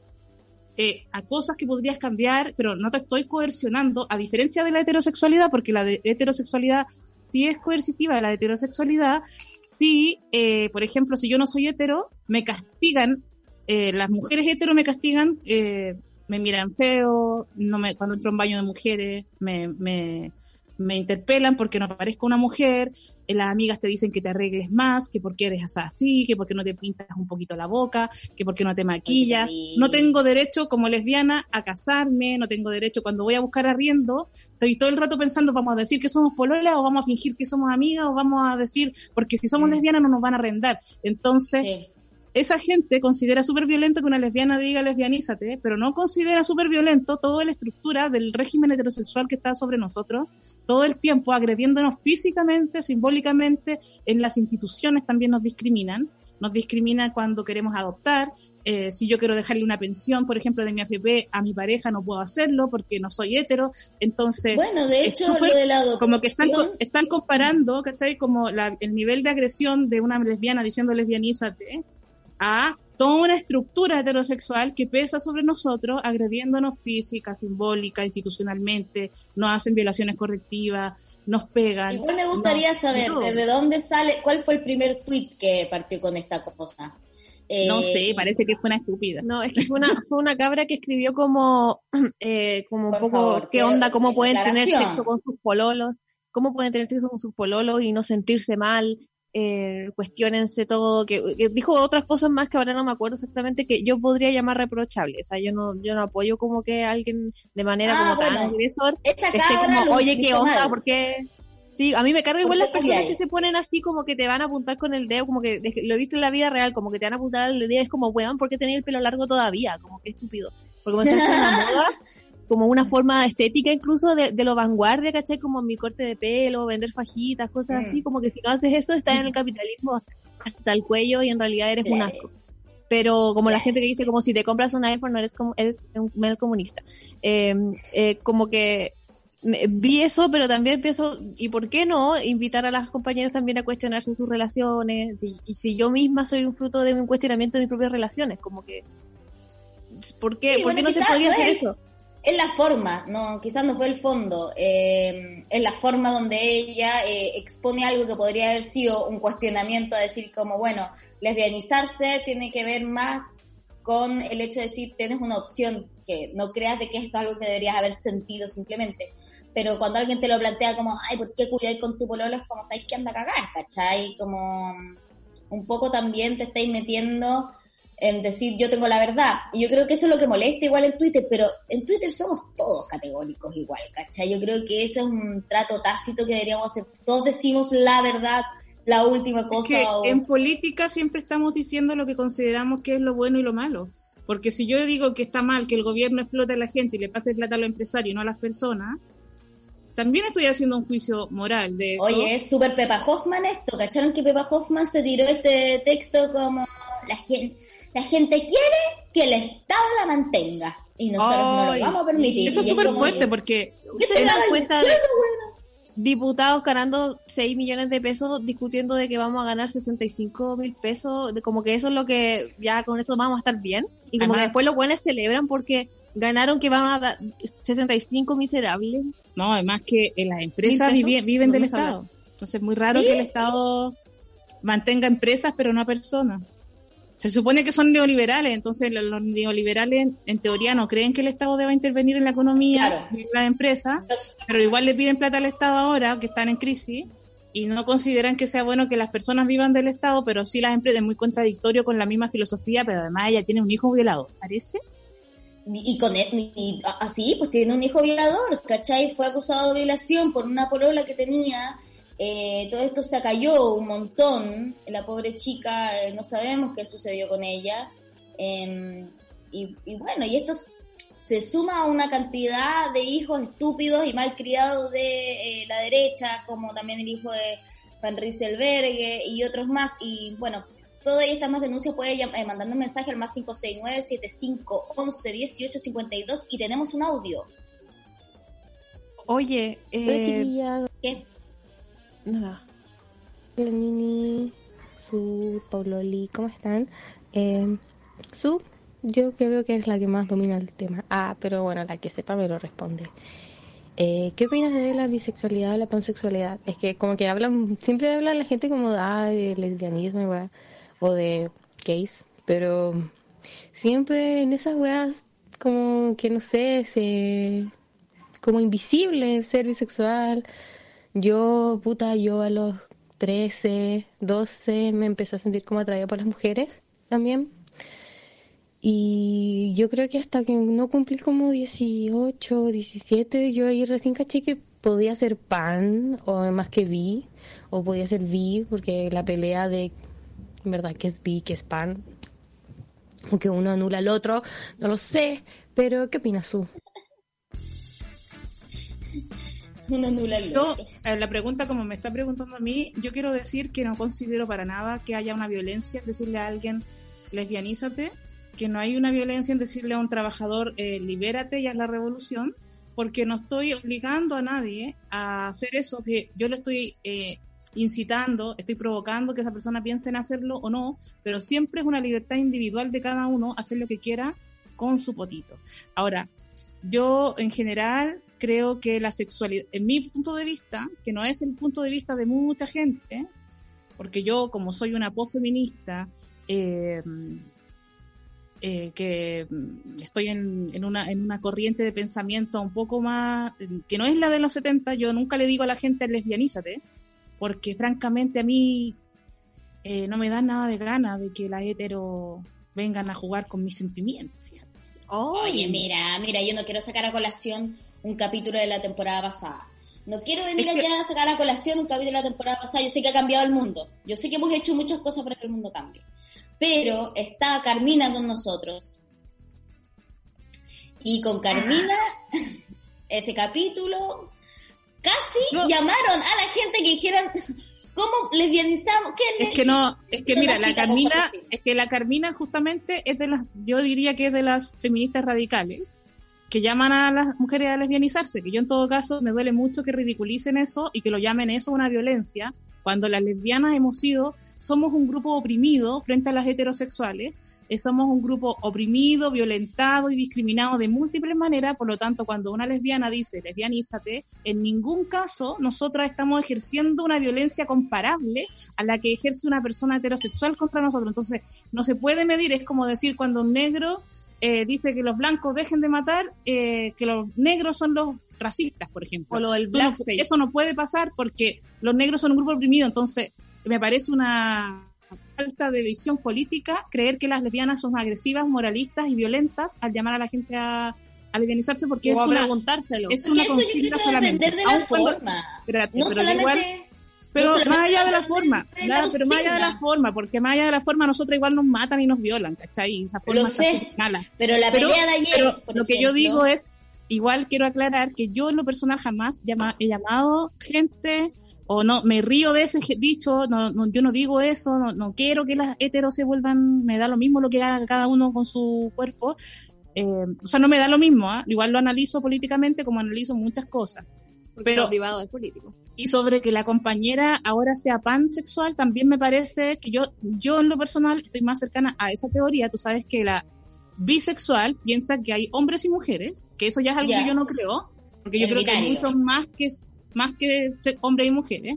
eh, a cosas que podrías cambiar, pero no te estoy coercionando, a diferencia de la heterosexualidad, porque la de- heterosexualidad sí es coercitiva, la heterosexualidad, sí, eh, por ejemplo, si yo no soy hetero, me castigan, eh, las mujeres hetero me castigan, eh, me miran feo, no me, cuando entro un baño de mujeres, me, me, me interpelan porque no parezco una mujer, eh, las amigas te dicen que te arregles más, que porque eres así, que porque no te pintas un poquito la boca, que porque no te maquillas. Sí. No tengo derecho como lesbiana a casarme, no tengo derecho cuando voy a buscar arriendo, estoy todo el rato pensando, vamos a decir que somos pololas o vamos a fingir que somos amigas o vamos a decir, porque si somos Mm. lesbianas no nos van a arrendar. Entonces, Sí. Esa gente considera súper violento que una lesbiana diga lesbianízate, pero no considera súper violento toda la estructura del régimen heterosexual que está sobre nosotros todo el tiempo, agrediéndonos físicamente, simbólicamente, en las instituciones también nos discriminan. Nos discriminan cuando queremos adoptar. Eh, si yo quiero dejarle una pensión, por ejemplo, de mi AFP a mi pareja, no puedo hacerlo porque no soy hetero. Entonces, bueno, de hecho, lo de la como que están, están comparando, ¿cachai? Como el nivel de agresión de una lesbiana diciendo lesbianízate a toda una estructura heterosexual que pesa sobre nosotros, agrediéndonos física, simbólica, institucionalmente, nos hacen violaciones correctivas, nos pegan. Igual me gustaría saber de dónde sale, cuál fue el primer tuit que partió con esta cosa. no sé, eh, parece que fue una estúpida. No, es que fue una, fue una cabra que escribió como, eh, como un poco, ¿qué onda? ¿Cómo pueden tener sexo con sus pololos? ¿Cómo pueden tener sexo con sus pololos y no sentirse mal? Eh, cuestionense todo, que, dijo otras cosas más que ahora no me acuerdo exactamente que yo podría llamar reprochable, o sea, yo no, yo no apoyo como que alguien de manera ah, como tan agresor esté como, oye, qué onda, porque sí, a mí me carga igual las personas que se ponen así como que te van a apuntar con el dedo, como que lo he visto en la vida real, como que te van a apuntar el dedo, es como, weón, ¿por qué tenés el pelo largo todavía? Como que estúpido. Porque como se hace una moda, como una forma estética incluso de, lo vanguardia, ¿cachai? Como mi corte de pelo, vender fajitas, cosas así, como que si no haces eso estás en el capitalismo hasta el cuello y en realidad eres un asco. Pero como la gente que dice como si te compras un iPhone no eres como eres un mel comunista. Em, eh, como que vi eso, pero también pienso, ¿y por qué no invitar a las compañeras también a cuestionarse sus relaciones? Y, si yo misma soy un fruto de un cuestionamiento de mis propias relaciones, como que, ¿por qué, ¿por qué no se podría hacer eso? Es la forma, no, quizás no fue el fondo, eh, es la forma donde ella eh, expone algo que podría haber sido un cuestionamiento a decir como, bueno, lesbianizarse tiene que ver más con el hecho de decir tienes una opción, que no creas de que esto es algo que deberías haber sentido simplemente. Pero cuando alguien te lo plantea como, ay, ¿por qué culiáis con tu pololo? Es como, ¿sabes que anda a cagar? ¿Cachai? Como un poco también te estáis metiendo en decir yo tengo la verdad. Y yo creo que eso es lo que molesta igual en Twitter, pero en Twitter somos todos categóricos igual, ¿cachai? Yo creo que ese es un trato tácito que deberíamos hacer. Todos decimos la verdad, la última cosa. En política siempre estamos diciendo lo que consideramos que es lo bueno y lo malo. Porque si yo digo que está mal que el gobierno explote a la gente y le pase plata a los empresarios y no a las personas, también estoy haciendo un juicio moral de eso. Oye, es súper Pepa Hoffman esto. ¿Cacharon que Pepa Hoffman se tiró este texto como la gente la gente quiere que el Estado la mantenga y nosotros no lo vamos a permitir. Eso es súper fuerte porque te das cuenta de diputados ganando 6 millones de pesos discutiendo de que vamos a ganar 65 mil pesos, de como que eso es lo que ya con eso vamos a estar bien. Y como que después los buenos celebran porque ganaron que van a dar 65 miserables. No, además que en las empresas viven, del Estado. Entonces es muy raro que el Estado mantenga empresas pero no a personas se supone que son neoliberales, entonces los neoliberales en teoría no creen que el Estado deba intervenir en la economía y en la empresa, pero igual le piden plata al Estado ahora que están en crisis y no consideran que sea bueno que las personas vivan del Estado, pero sí las empresas, es muy contradictorio con la misma filosofía, pero además ella tiene un hijo violado, ¿parece? Y con él, así, pues tiene un hijo violador, ¿cachai? Fue acusado de violación por una polola que tenía eh, todo esto se cayó un montón. La pobre chica, eh, no sabemos qué sucedió con ella. Em, y, bueno, y esto se suma a una cantidad de hijos estúpidos y mal criados de eh, la derecha, como también el hijo de Van Rieselbergue y otros más. Y bueno, todas estas más denuncias puede mandando un mensaje al más 569 7511 1852 y tenemos un audio. Oye, eh, ¿qué? Hola Nini, Su, Pauloli, ¿cómo están? Eh, Su, yo que veo que es la que más domina el tema. Ah, pero bueno, la que sepa me lo responde. Eh, ¿Qué opinas de la bisexualidad o la pansexualidad? Es que como que hablan, siempre hablan la gente como ah, de lesbianismo o de gays, pero siempre en esas weas como que no sé, se como invisible ser bisexual yo, puta, yo a los 13, 12 me empecé a sentir como atraída por las mujeres también. Y yo creo que hasta que no cumplí como 18, 17, yo ahí recién caché que podía ser pan, o más que vi, o podía ser vi, porque la pelea de, en verdad, que es vi, que es pan, o que uno anula al otro, no lo sé, pero ¿qué opinas tú? Uno anula Yo, eh, la pregunta como me está preguntando a mí, yo quiero decir que no considero para nada que haya una violencia en decirle a alguien lesbianízate, que no hay una violencia en decirle a un trabajador eh, libérate y haz la revolución, porque no estoy obligando a nadie a hacer eso, que yo le estoy eh, incitando, estoy provocando que esa persona piense en hacerlo o no, pero siempre es una libertad individual de cada uno hacer lo que quiera con su potito. Ahora, yo en general creo que la sexualidad, en mi punto de vista, que no es el punto de vista de mucha gente, porque yo como soy una posfeminista, eh, eh, que estoy en, en, una, en una corriente de pensamiento un poco más, que no es la de los 70, yo nunca le digo a la gente lesbianízate, porque francamente a mí eh, no me da nada de gana de que la hetero vengan a jugar con mis sentimientos. fíjate. Oye, mira, mira, yo no quiero sacar a colación un capítulo de la temporada pasada. No quiero venir Es que- a sacar a colación un capítulo de la temporada pasada. Yo sé que ha cambiado el mundo. Yo sé que hemos hecho muchas cosas para que el mundo cambie. Pero está Carmina con nosotros. Y con Carmina, ese capítulo, casi No. llamaron a la gente que dijeran, ¿cómo lesbianizamos? ¿Qué Es que no, es que mira, la Carmina, es que la Carmina justamente es de las, yo diría que es de las feministas radicales que llaman a las mujeres a lesbianizarse, que yo en todo caso me duele mucho que ridiculicen eso y que lo llamen eso una violencia, cuando las lesbianas hemos sido, somos un grupo oprimido frente a las heterosexuales, eh, somos un grupo oprimido, violentado y discriminado de múltiples maneras, por lo tanto, cuando una lesbiana dice lesbianízate, en ningún caso nosotras estamos ejerciendo una violencia comparable a la que ejerce una persona heterosexual contra nosotros. Entonces, no se puede medir, es como decir cuando un negro eh, dice que los blancos dejen de matar, eh, que los negros son los racistas, por ejemplo. O lo del no- blackface. eso no puede pasar porque los negros son un grupo oprimido, entonces me parece una falta de visión política creer que las lesbianas son agresivas, moralistas y violentas al llamar a la gente a, a lesbianizarse porque O es a una, preguntárselo. es Porque una consigna solamente. de la Aun cuando- forma. Espérate, No pero solamente... igual pero más allá de la forma, la pero más allá de la forma, porque más allá de la forma nosotros igual nos matan y nos violan, ¿cachai? Esa forma Lo sé. Pero la Pero- pelea de ayer, Pero por lo que yo digo es, igual quiero aclarar que yo en lo personal jamás llama- he llamado gente o no, me río de ese dicho, no, no, yo no digo eso, no, no quiero que las heteros se vuelvan, me da lo mismo lo que haga cada uno con su cuerpo, eh, o sea, no me da lo mismo, ¿ah? igual lo analizo políticamente como analizo muchas cosas. Porque pero- lo privado es político. Y sobre que la compañera ahora sea pansexual, también me parece que yo, yo en lo personal estoy más cercana a esa teoría. Tú sabes que la bisexual piensa que hay hombres y mujeres, que eso ya es algo que yo no creo, porque yo creo que hay binario. mucho más que, más que hombres y mujeres.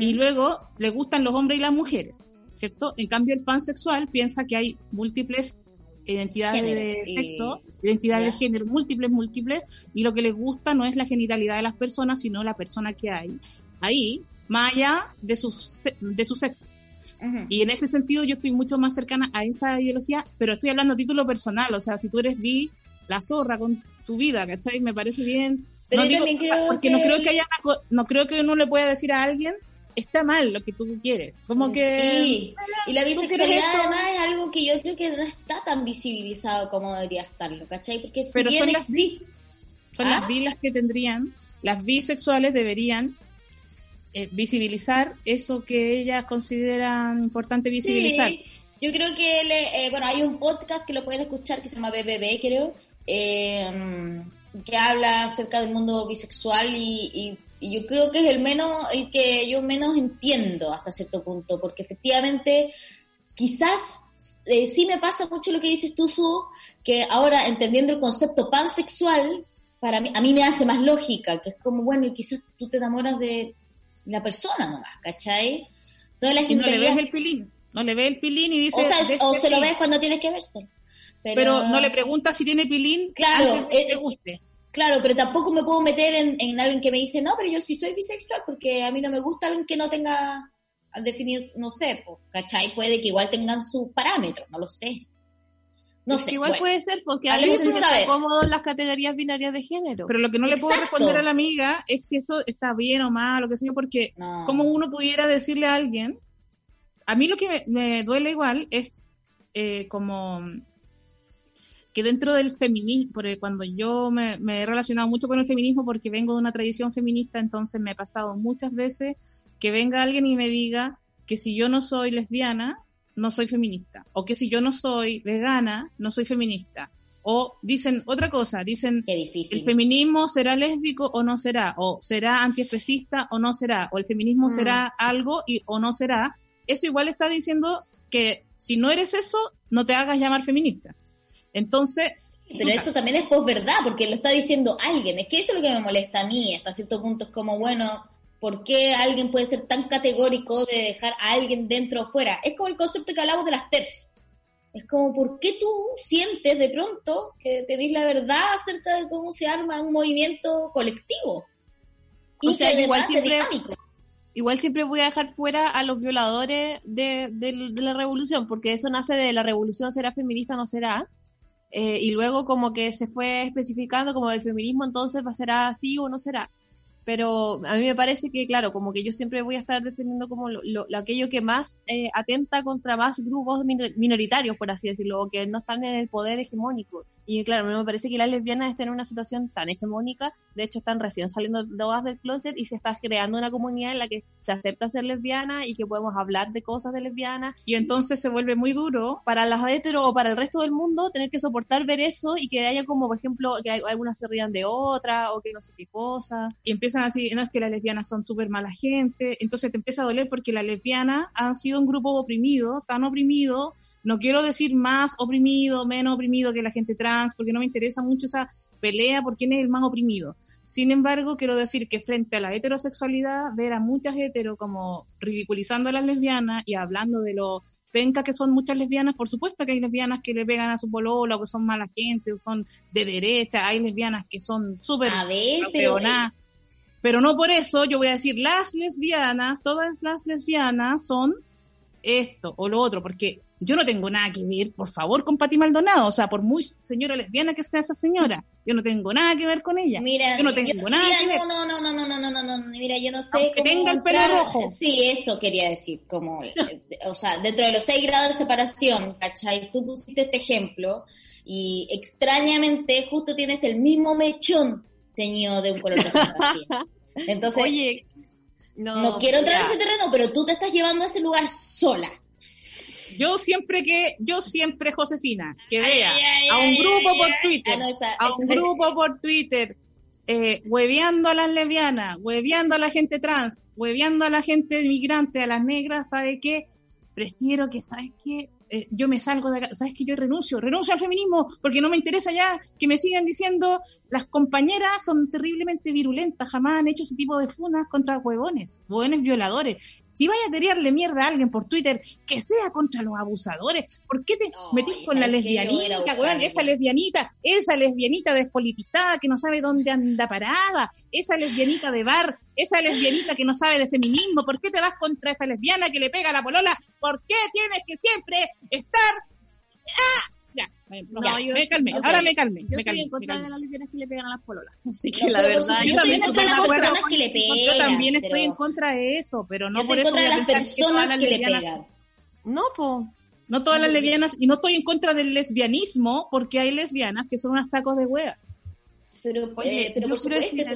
Y luego le gustan los hombres y las mujeres, ¿cierto? En cambio, el pansexual piensa que hay múltiples identidades Género de y- sexo, identidades ya. de género, múltiples, múltiples, y lo que les gusta no es la genitalidad de las personas, sino la persona que hay ahí, más allá de su, de su sexo. Y en ese sentido yo estoy mucho más cercana a esa ideología, pero estoy hablando a título personal, o sea, si tú eres bi, la zorra con tu vida, ¿cachai? Me parece bien. Pero no yo también creo porque no que- creo que haya una co- no creo que uno le pueda decir a alguien está mal lo que tú quieres. Como que Sí. Y la ¿tú quieres bisexualidad además es algo que yo creo que no está tan visibilizado como debería estarlo, ¿cachai? Porque si Pero bien son las existe... son ¿Ah? las bi las que tendrían, las bisexuales deberían eh, visibilizar eso que ellas consideran importante visibilizar. Sí, yo creo que, le- eh, bueno, hay un podcast que lo pueden escuchar que se llama BBB, creo, eh, que habla acerca del mundo bisexual y, y- y yo creo que es el menos, el que yo menos entiendo hasta cierto punto, porque efectivamente quizás eh, sí me pasa mucho lo que dices tú, Su, que ahora entendiendo el concepto pansexual, para mí, a mí me hace más lógica, que es como, bueno, y quizás tú te enamoras de la persona nomás, ¿cachai? La Y no le ves el pilín, no le ves el pilín y dice... o, sea, "De o se lo pilín". ves cuando tienes que verse. Pero, pero no le preguntas si tiene pilín Claro, que eh, te guste. Claro, pero tampoco me puedo meter en, en alguien que me dice, no, pero yo sí soy bisexual porque a mí no me gusta alguien que no tenga definido, no sé, po, ¿cachai? Puede que igual tengan sus parámetros, no lo sé. No sé. igual bueno. puede ser porque a saber. siente cómodo en las categorías binarias de género. Pero lo que no le puedo responder a la amiga es si esto está bien o mal, lo que sé yo, porque No. como uno pudiera decirle a alguien, a mí lo que me, me duele igual es eh, como que dentro del feminismo, porque cuando yo me, me he relacionado mucho con el feminismo porque vengo de una tradición feminista, entonces me ha pasado muchas veces que venga alguien y me diga que si yo no soy lesbiana, no soy feminista, o que si yo no soy vegana, no soy feminista. O dicen otra cosa, dicen el feminismo será lésbico o no será, o será antiespecista o no será, o el feminismo Mm. será algo y, o no será. Eso igual está diciendo que si no eres eso, no te hagas llamar feminista. Entonces, Pero eso también es posverdad, porque lo está diciendo alguien. Es que eso es lo que me molesta a mí. Hasta cierto punto es como, bueno, ¿por qué alguien puede ser tan categórico de dejar a alguien dentro o fuera? Es como el concepto que hablamos de las TERF. Es como, ¿por qué tú sientes de pronto que tenés la verdad acerca de cómo se arma un movimiento colectivo? Y O sea, que igual siempre- dinámico. Igual siempre voy a dejar fuera a los violadores de, de- de la revolución, porque eso nace de la revolución, será feminista o no será. Eh, y luego como que se fue especificando como el feminismo entonces va a ser así o no será. Pero a mí me parece que, claro, como que yo siempre voy a estar defendiendo como lo, lo- lo- aquello que más eh, atenta contra más grupos minor- minoritarios, por así decirlo, o que no están en el poder hegemónico. Y claro, a mí me parece que las lesbianas están en una situación tan hegemónica, de hecho están recién saliendo todas del closet y se está creando una comunidad en la que se acepta ser lesbiana y que podemos hablar de cosas de lesbianas. y entonces se vuelve muy duro. Para las hetero o para el resto del mundo, tener que soportar ver eso y que haya como, por ejemplo, que hay- algunas se rían de otra o que no sé qué cosa. Y empiezan así, no es que las lesbianas son súper mala gente. Entonces te empieza a doler porque las lesbianas han sido un grupo oprimido, tan oprimido. No quiero decir más oprimido, menos oprimido que la gente trans, porque no me interesa mucho esa pelea por quién es el más oprimido. Sin embargo, quiero decir que frente a la heterosexualidad, ver a muchas heteros como ridiculizando a las lesbianas y hablando de lo penca que son muchas lesbianas, por supuesto que hay lesbianas que le pegan a su polola o que son mala gente o son de derecha, hay lesbianas que son súper A ver, pero... campeonadas. Pero no por eso yo voy a decir las lesbianas, todas las lesbianas son esto o lo otro, porque yo no tengo nada que ver, por favor, con Pati Maldonado. O sea, por muy señora lesbiana que sea esa señora, yo no tengo nada que ver con ella. Mira, yo no tengo yo, nada mira, que ver. No, no, no, no, no, no, no, no, mira, yo no sé. Aunque tenga el pelo rojo. Sí, eso quería decir, como, eh, o sea, dentro de los seis grados de separación, ¿cachai? Tú pusiste este ejemplo y extrañamente justo tienes el mismo mechón teñido de un color de fantasía. Entonces, Oye, no, no quiero entrar en ese terreno, pero tú te estás llevando a ese lugar sola. Yo siempre que, yo siempre, Josefina, que vea ay, ay, a un grupo por. Twitter, Ah, no, esa- a un grupo por Twitter, eh, hueveando a las lesbianas, hueveando a la gente trans, hueveando a la gente inmigrante, a las negras, ¿sabe qué? Prefiero que, ¿sabes qué? Eh, yo me salgo de acá, ¿sabes qué? Yo renuncio, renuncio al feminismo, porque no me interesa ya que me sigan diciendo las compañeras son terriblemente virulentas, jamás han hecho ese tipo de funas contra huevones, huevones violadores. Si vaya a tirarle mierda a alguien por Twitter, que sea contra los abusadores. ¿Por qué te Ay, metís con la lesbianita, weón? Esa lesbianita, esa lesbianita despolitizada que no sabe dónde anda parada, esa lesbianita de bar, esa lesbianita que no sabe de feminismo. ¿Por qué te vas contra esa lesbiana que le pega a la polola? ¿Por qué tienes que siempre estar... ¡Ah! No, ya, yo me calmé, ok. ahora me calmé. Yo me estoy calmé, en me contra de las lesbianas que le pegan a las pololas. Así No, que la verdad, yo Yo estoy también en estoy contra de las personas que le pegan. Yo también estoy pero en contra de eso, pero no yo por estoy en eso contra de voy a las pensar que todas personas las que le lesbianas pegan. No, po. No todas las lesbianas, y no estoy en contra del lesbianismo, porque hay lesbianas que son unas sacos de hueá. Pero, Oye, eh, pero yo por quiero supuesto decir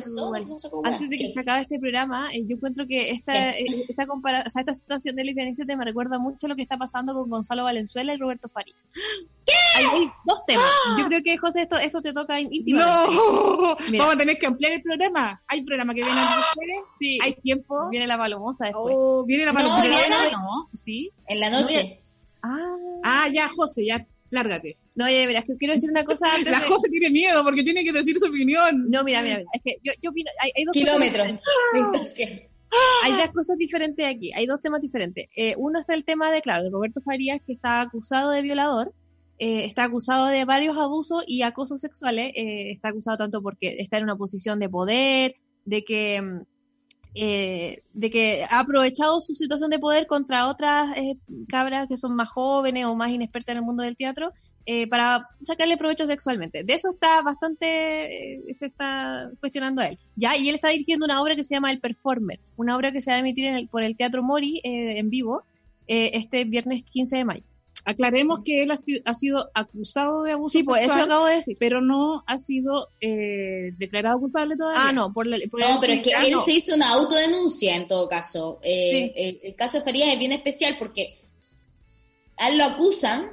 Antes de que se acabe este programa, eh, yo encuentro que esta, ¿Qué? eh, esta, compara o sea, esta situación de lesbianismo me recuerda mucho a lo que está pasando con Gonzalo Valenzuela y Roberto Farías. Hay, hay dos temas. Yo creo que, José, esto, esto te toca íntimamente. ¡No! Mira. Vamos a tener que ampliar el programa. ¿Hay programa que viene después? Sí, ¿Hay tiempo? viene la palomosa después. Oh, ¿Viene la no. no. ¿Sí? En la noche. Ah, Ah, ya, José, ya, lárgate. no, oye, verás, que quiero decir una cosa antes La de- José tiene miedo porque tiene que decir su opinión. No, mira, mira, mira, es que yo, yo opino, hay, hay dos cosas Kilómetros. Hay dos cosas diferentes aquí, hay dos temas diferentes. Eh, uno está el tema de, claro, de Roberto Farías, que está acusado de violador, eh, está acusado de varios abusos y acosos sexuales, eh, está acusado tanto porque está en una posición de poder, de que, mm, eh, de que ha aprovechado su situación de poder contra otras eh, cabras que son más jóvenes o más inexpertas en el mundo del teatro, eh, para sacarle provecho sexualmente. De eso está bastante, eh, se está cuestionando a él. Ya, y él está dirigiendo una obra que se llama El Performer, una obra que se va a emitir en el- por el Teatro Mori eh, en vivo eh, este viernes 15 de mayo. Aclaremos que él ha, sido acusado de abuso Sí, pues eso sexual, acabo de decir. pero no ha sido eh, declarado culpable todavía. Ah, no, por, la- por No, pero es que él no. se hizo una autodenuncia en todo caso. Eh, Sí. el, el caso de Farías es bien especial porque a él lo acusan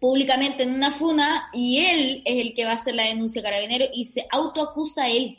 públicamente en una funa y él es el que va a hacer la denuncia carabinero y se autoacusa a él.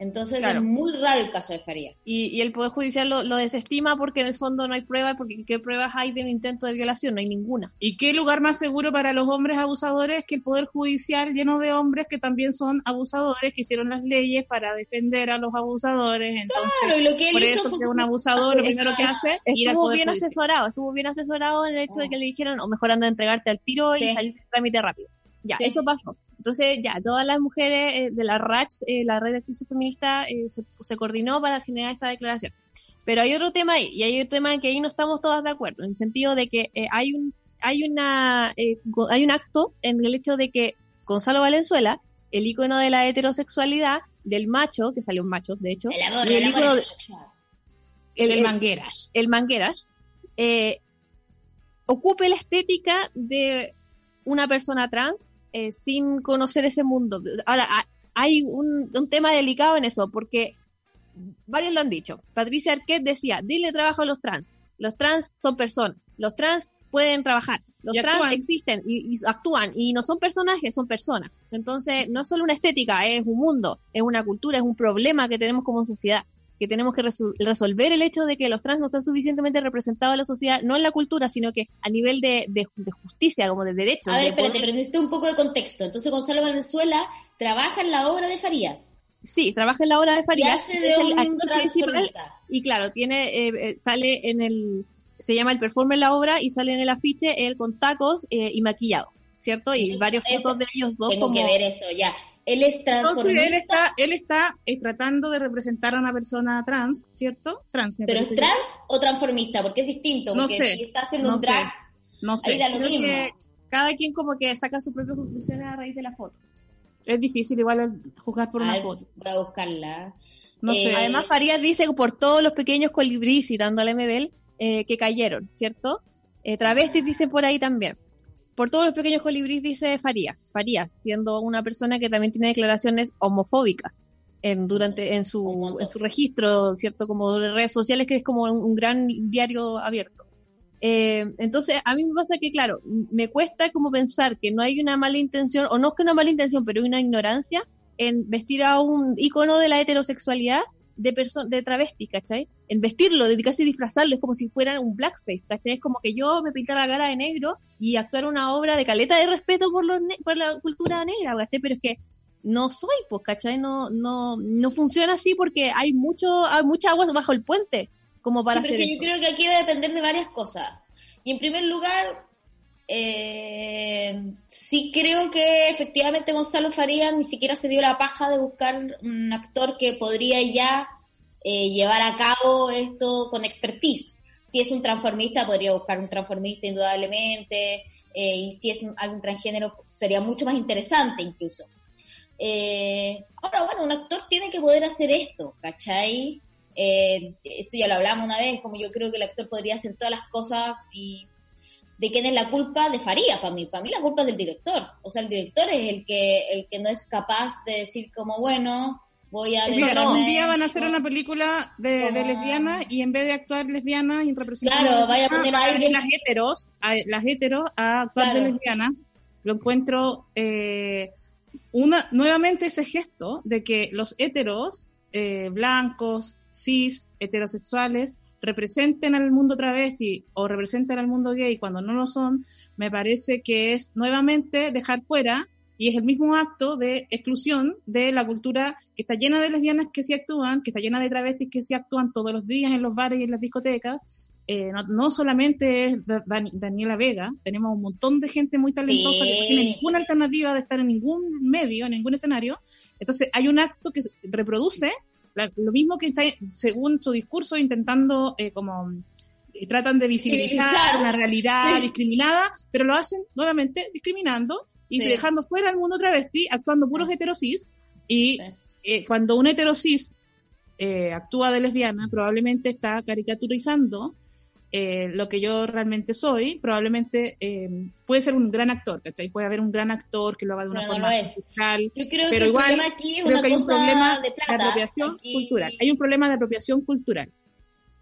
Entonces Claro. es muy raro el caso de Farías. Y, y el Poder Judicial lo, lo desestima porque en el fondo no hay pruebas, porque ¿qué pruebas hay de un intento de violación? No hay ninguna. ¿Y qué lugar más seguro para los hombres abusadores que el Poder Judicial lleno de hombres que también son abusadores, que hicieron las leyes para defender a los abusadores? Entonces, Claro, y lo que él por hizo eso fue que un abusador lo primero que hace es ir al Estuvo Poder bien Judicial. asesorado, estuvo bien asesorado en el hecho de que le dijeran, o mejor anda a entregarte al tiro y salir del trámite rápido. Ya, Sí. eso pasó. Entonces, ya, todas las mujeres eh, de la RACH, eh, la red de actrices feministas, eh, se, se coordinó para generar esta declaración. Pero hay otro tema ahí, y hay otro tema en que ahí no estamos todas de acuerdo, en el sentido de que eh, hay un hay una eh, hay un acto en el hecho de que Gonzalo Valenzuela, el icono de la heterosexualidad, del macho, que salió un macho, de hecho, El amor, y el el amor ícono de- el, El el- Mangueras. el Mangueras, eh, ocupe la estética de una persona trans eh, sin conocer ese mundo. Ahora, ha- hay un, un tema delicado en eso, porque varios lo han dicho. Patricia Arquette decía, dile trabajo a los trans. Los trans son personas. Los trans pueden trabajar. Los Y trans actúan. existen y, y actúan. Y no son personajes, son personas. Entonces, no es solo una estética, es un mundo, es una cultura, es un problema que tenemos como sociedad que tenemos que resolver el hecho de que los trans no están suficientemente representados en la sociedad, no en la cultura, sino que a nivel de, de- de justicia, como de derechos. A ver, de espérate, poder- pero necesito un poco de contexto. Entonces Gonzalo Valenzuela trabaja en la obra de Farías. Sí, trabaja en la obra de Y Farías, hace de es el un actor principal, transformista. y claro, tiene eh, eh, sale en el, se llama el performer en la obra, y sale en el afiche él con tacos eh, y maquillado, ¿cierto? Y eso- fotos de ellos dos Tengo como... que ver eso ya. Él es Entonces transformista, él está, él está eh, tratando de representar a una persona trans, ¿cierto? Trans, me pero es trans o transformista, porque es distinto. No Porque sé, si está haciendo no un drag, No sé. ahí da lo Creo mismo. que cada quien como que saca sus propias conclusiones a raíz de la foto. Es difícil igual juzgar por A una ver, foto. voy a buscarla. No Eh, sé. Además, Farías dice que por todos los pequeños colibríes, citando al MBL, eh, que cayeron, ¿cierto? Eh, travestis dicen por ahí también. Por todos los pequeños colibríes dice Farías. Farías, siendo una persona que también tiene declaraciones homofóbicas en, durante, en, su, en su registro, ¿cierto? Como de redes sociales, que es como un, un gran diario abierto. Eh, entonces, a mí me pasa que, claro, me cuesta como pensar que no hay una mala intención, o no es que una mala intención, pero una ignorancia en vestir a un icono de la heterosexualidad de de travesti, ¿cachai? En vestirlo, de casi disfrazarlo, es como si fuera un blackface, ¿cachai? Es como que yo me pintara la cara de negro y actuar una obra de caleta de respeto por, los ne- por la cultura negra, ¿cachai? Pero es que no soy, pues, ¿cachai? No, no, no funciona así porque hay mucho, hay mucha agua bajo el puente como para Sí, hacer eso. yo creo que aquí va a depender de varias cosas. Y en primer lugar, eh, sí creo que efectivamente Gonzalo Farías ni siquiera se dio la paja de buscar un actor que podría ya eh, llevar a cabo esto con expertise. Si es un transformista, podría buscar un transformista indudablemente. eh, y si es algún transgénero, sería mucho más interesante incluso. Eh, ahora, bueno, un actor tiene que poder hacer esto, ¿cachai? Eh, esto ya lo hablamos una vez, como yo creo que el actor podría hacer todas las cosas y de quién es la culpa de Farías para mí. Para mí la culpa es del director. O sea, el director es el que el que no es capaz de decir como, bueno, voy a... Dedicarme un día van a hacer una película de, de Como- lesbianas y en vez de actuar lesbianas y representar Claro, vaya a poner a alguien- las heteros, a, las heteros a actuar de Claro. lesbianas. Lo encuentro eh, una nuevamente ese gesto de que los heteros eh, blancos, cis, heterosexuales representen al mundo travesti o representen al mundo gay cuando no lo son, me parece que es nuevamente dejar fuera y es el mismo acto de exclusión de la cultura que está llena de lesbianas que sí actúan, que está llena de travestis que sí actúan todos los días en los bares y en las discotecas. Eh, no, no solamente es Da- Dan- Daniela Vega, tenemos un montón de gente muy talentosa que no Sí. tiene ninguna alternativa de estar en ningún medio, en ningún escenario. Entonces hay un acto que se- reproduce la- lo mismo que está, según su discurso, intentando eh, como eh, tratan de visibilizar una realidad Sí. discriminada, pero lo hacen nuevamente discriminando y Sí. dejando fuera al mundo travesti, actuando puros Sí. heterosis. Y eh, cuando un heterosis eh, actúa de lesbiana, probablemente está caricaturizando eh, lo que yo realmente soy, probablemente eh, puede ser un gran actor, ¿cachai? Puede haber un gran actor que lo haga de una Pero no forma es. cultural, Yo creo pero que el igual problema aquí es creo una que hay un problema de plata. apropiación Aquí- cultural. Hay un problema de apropiación cultural.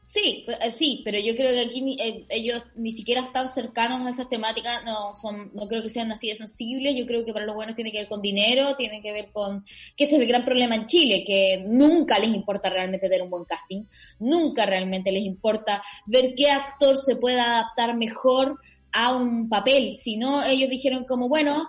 Sí, eh, sí, pero yo creo que aquí eh, ellos ni siquiera están cercanos a esas temáticas, no son, no creo que sean así de sensibles, yo creo que para los buenos tiene que ver con dinero, tiene que ver con, que ese es el gran problema en Chile, que nunca les importa realmente tener un buen casting, nunca realmente les importa ver qué actor se pueda adaptar mejor a un papel, sino ellos dijeron como, bueno,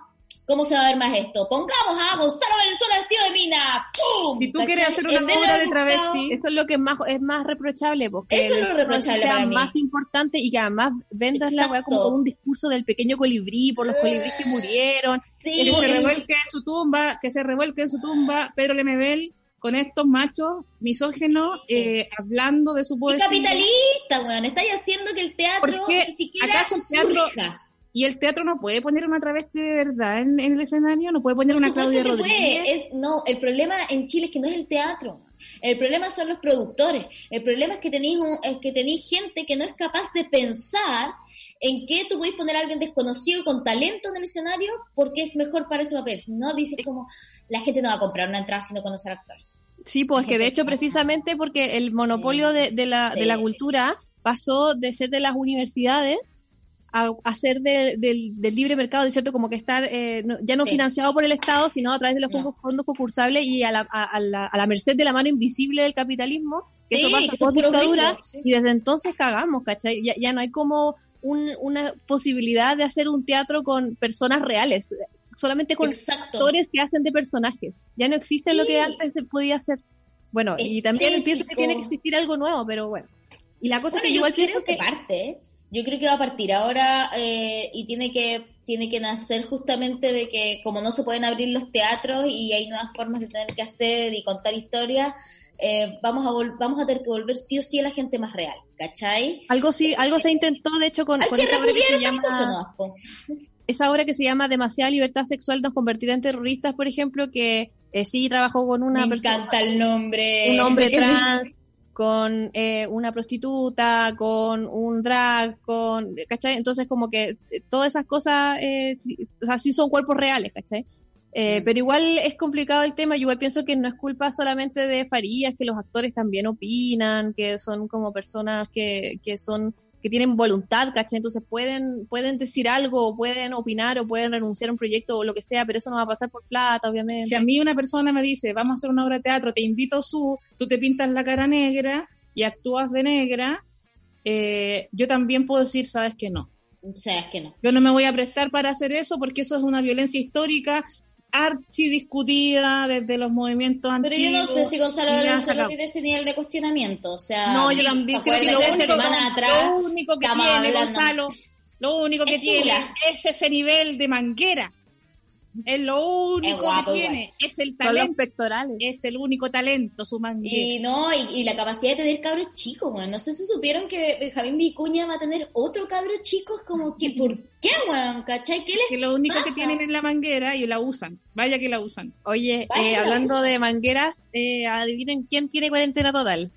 ¿cómo se va a ver más esto? Pongamos a Gonzalo Valenzuela vestido de mina, ¡pum! Si tú ¿Cachai? quieres hacer una obra de travesti, Eso es lo que es más, es más reprochable, porque Eso es el lo reprochable sea para mí. más importante y que además vendas la weá como un discurso del pequeño colibrí por los colibríes que murieron. Sí, que se revuelque en su tumba, que se revuelque en su tumba Pedro Lemebel con estos machos misógenos eh, hablando de su Y poesía. capitalista, weón. Estáis haciendo que el teatro ni siquiera ¿Acaso el teatro- surja. Y el teatro no puede poner una travesti de verdad en, en el escenario, no puede poner Por una Claudia que Rodríguez. puede. Es, no, el problema en Chile es que no es el teatro. El problema son los productores. El problema es que tenéis es que tenéis gente que no es capaz de pensar en qué tú podéis poner a alguien desconocido con talento en el escenario porque es mejor para ese papel. No dices como la gente no va a comprar una entrada si no conoce al actor. Sí, pues que de hecho precisamente porque el monopolio de, de la, de la cultura pasó de ser de las universidades a, a ser de- del, del libre mercado, de cierto, como que estar eh, no- ya no Sí. financiado por el Estado, sino a través de los No. fondos, fondos concursables y a la, a, a la, a la merced de la mano invisible del capitalismo, que Sí, eso pasa que por dictadura, sí. y desde entonces cagamos, ¿cachai? Ya, ya no hay como un- una posibilidad de hacer un teatro con personas reales, solamente con Exacto. actores que hacen de personajes. Ya no existe lo que antes se podía hacer. Bueno, y también pienso que tiene que existir algo nuevo, pero bueno. Y la cosa Bueno, es que yo igual pienso que que... parte, ¿eh? Yo creo que va a partir ahora eh, y tiene que tiene que nacer justamente de que como no se pueden abrir los teatros y hay nuevas formas de tener que hacer y contar historias, eh, vamos a vamos a tener que volver sí o sí a la gente más real, ¿cachai? Algo sí, algo se intentó, de hecho, con, con esa obra que se llama, esa obra que se llama Demasiada libertad sexual nos convertirá en terroristas, por ejemplo, que eh, sí trabajó con una Me persona, encanta el nombre. un hombre trans, con eh, una prostituta, con un drag, con, ¿cachai? Entonces como que eh, todas esas cosas, eh, sí, o sea, sí son cuerpos reales, ¿cachai? Eh, Mm. Pero igual es complicado el tema, yo igual pienso que no es culpa solamente de Farías, que los actores también opinan, que son como personas que, que son que tienen voluntad, ¿cachai? Entonces pueden, pueden decir algo, o pueden opinar, o pueden renunciar a un proyecto o lo que sea, pero eso no va a pasar por plata, obviamente. Si a mí una persona me dice, vamos a hacer una obra de teatro, te invito su, tú te pintas la cara negra y actúas de negra, eh, yo también puedo decir, sabes que no. O sea, es que no. Yo no me voy a prestar para hacer eso porque eso es una violencia histórica archidiscutida desde los movimientos Pero antiguos. yo no sé si Gonzalo Valenzuela tiene ese nivel de cuestionamiento. O sea, No, yo también ¿se creo que lo único- atrás? Lo único que tiene hablando- Gonzalo, lo único que Es tiene es ese nivel de manguera. Es lo único guapo que tiene, es el Son los talento, pectorales. es el único talento, su manguera. Y no, y, y la capacidad de tener cabros chicos, weón. No sé si supieron que Javín Vicuña va a tener otro cabro chico. Es como que, ¿por qué, weón? ¿Cachai? ¿Qué les que lo único que tienen es la manguera y la usan. Vaya que la usan. Oye, eh, la hablando usa. de mangueras, eh, adivinen quién tiene cuarentena total.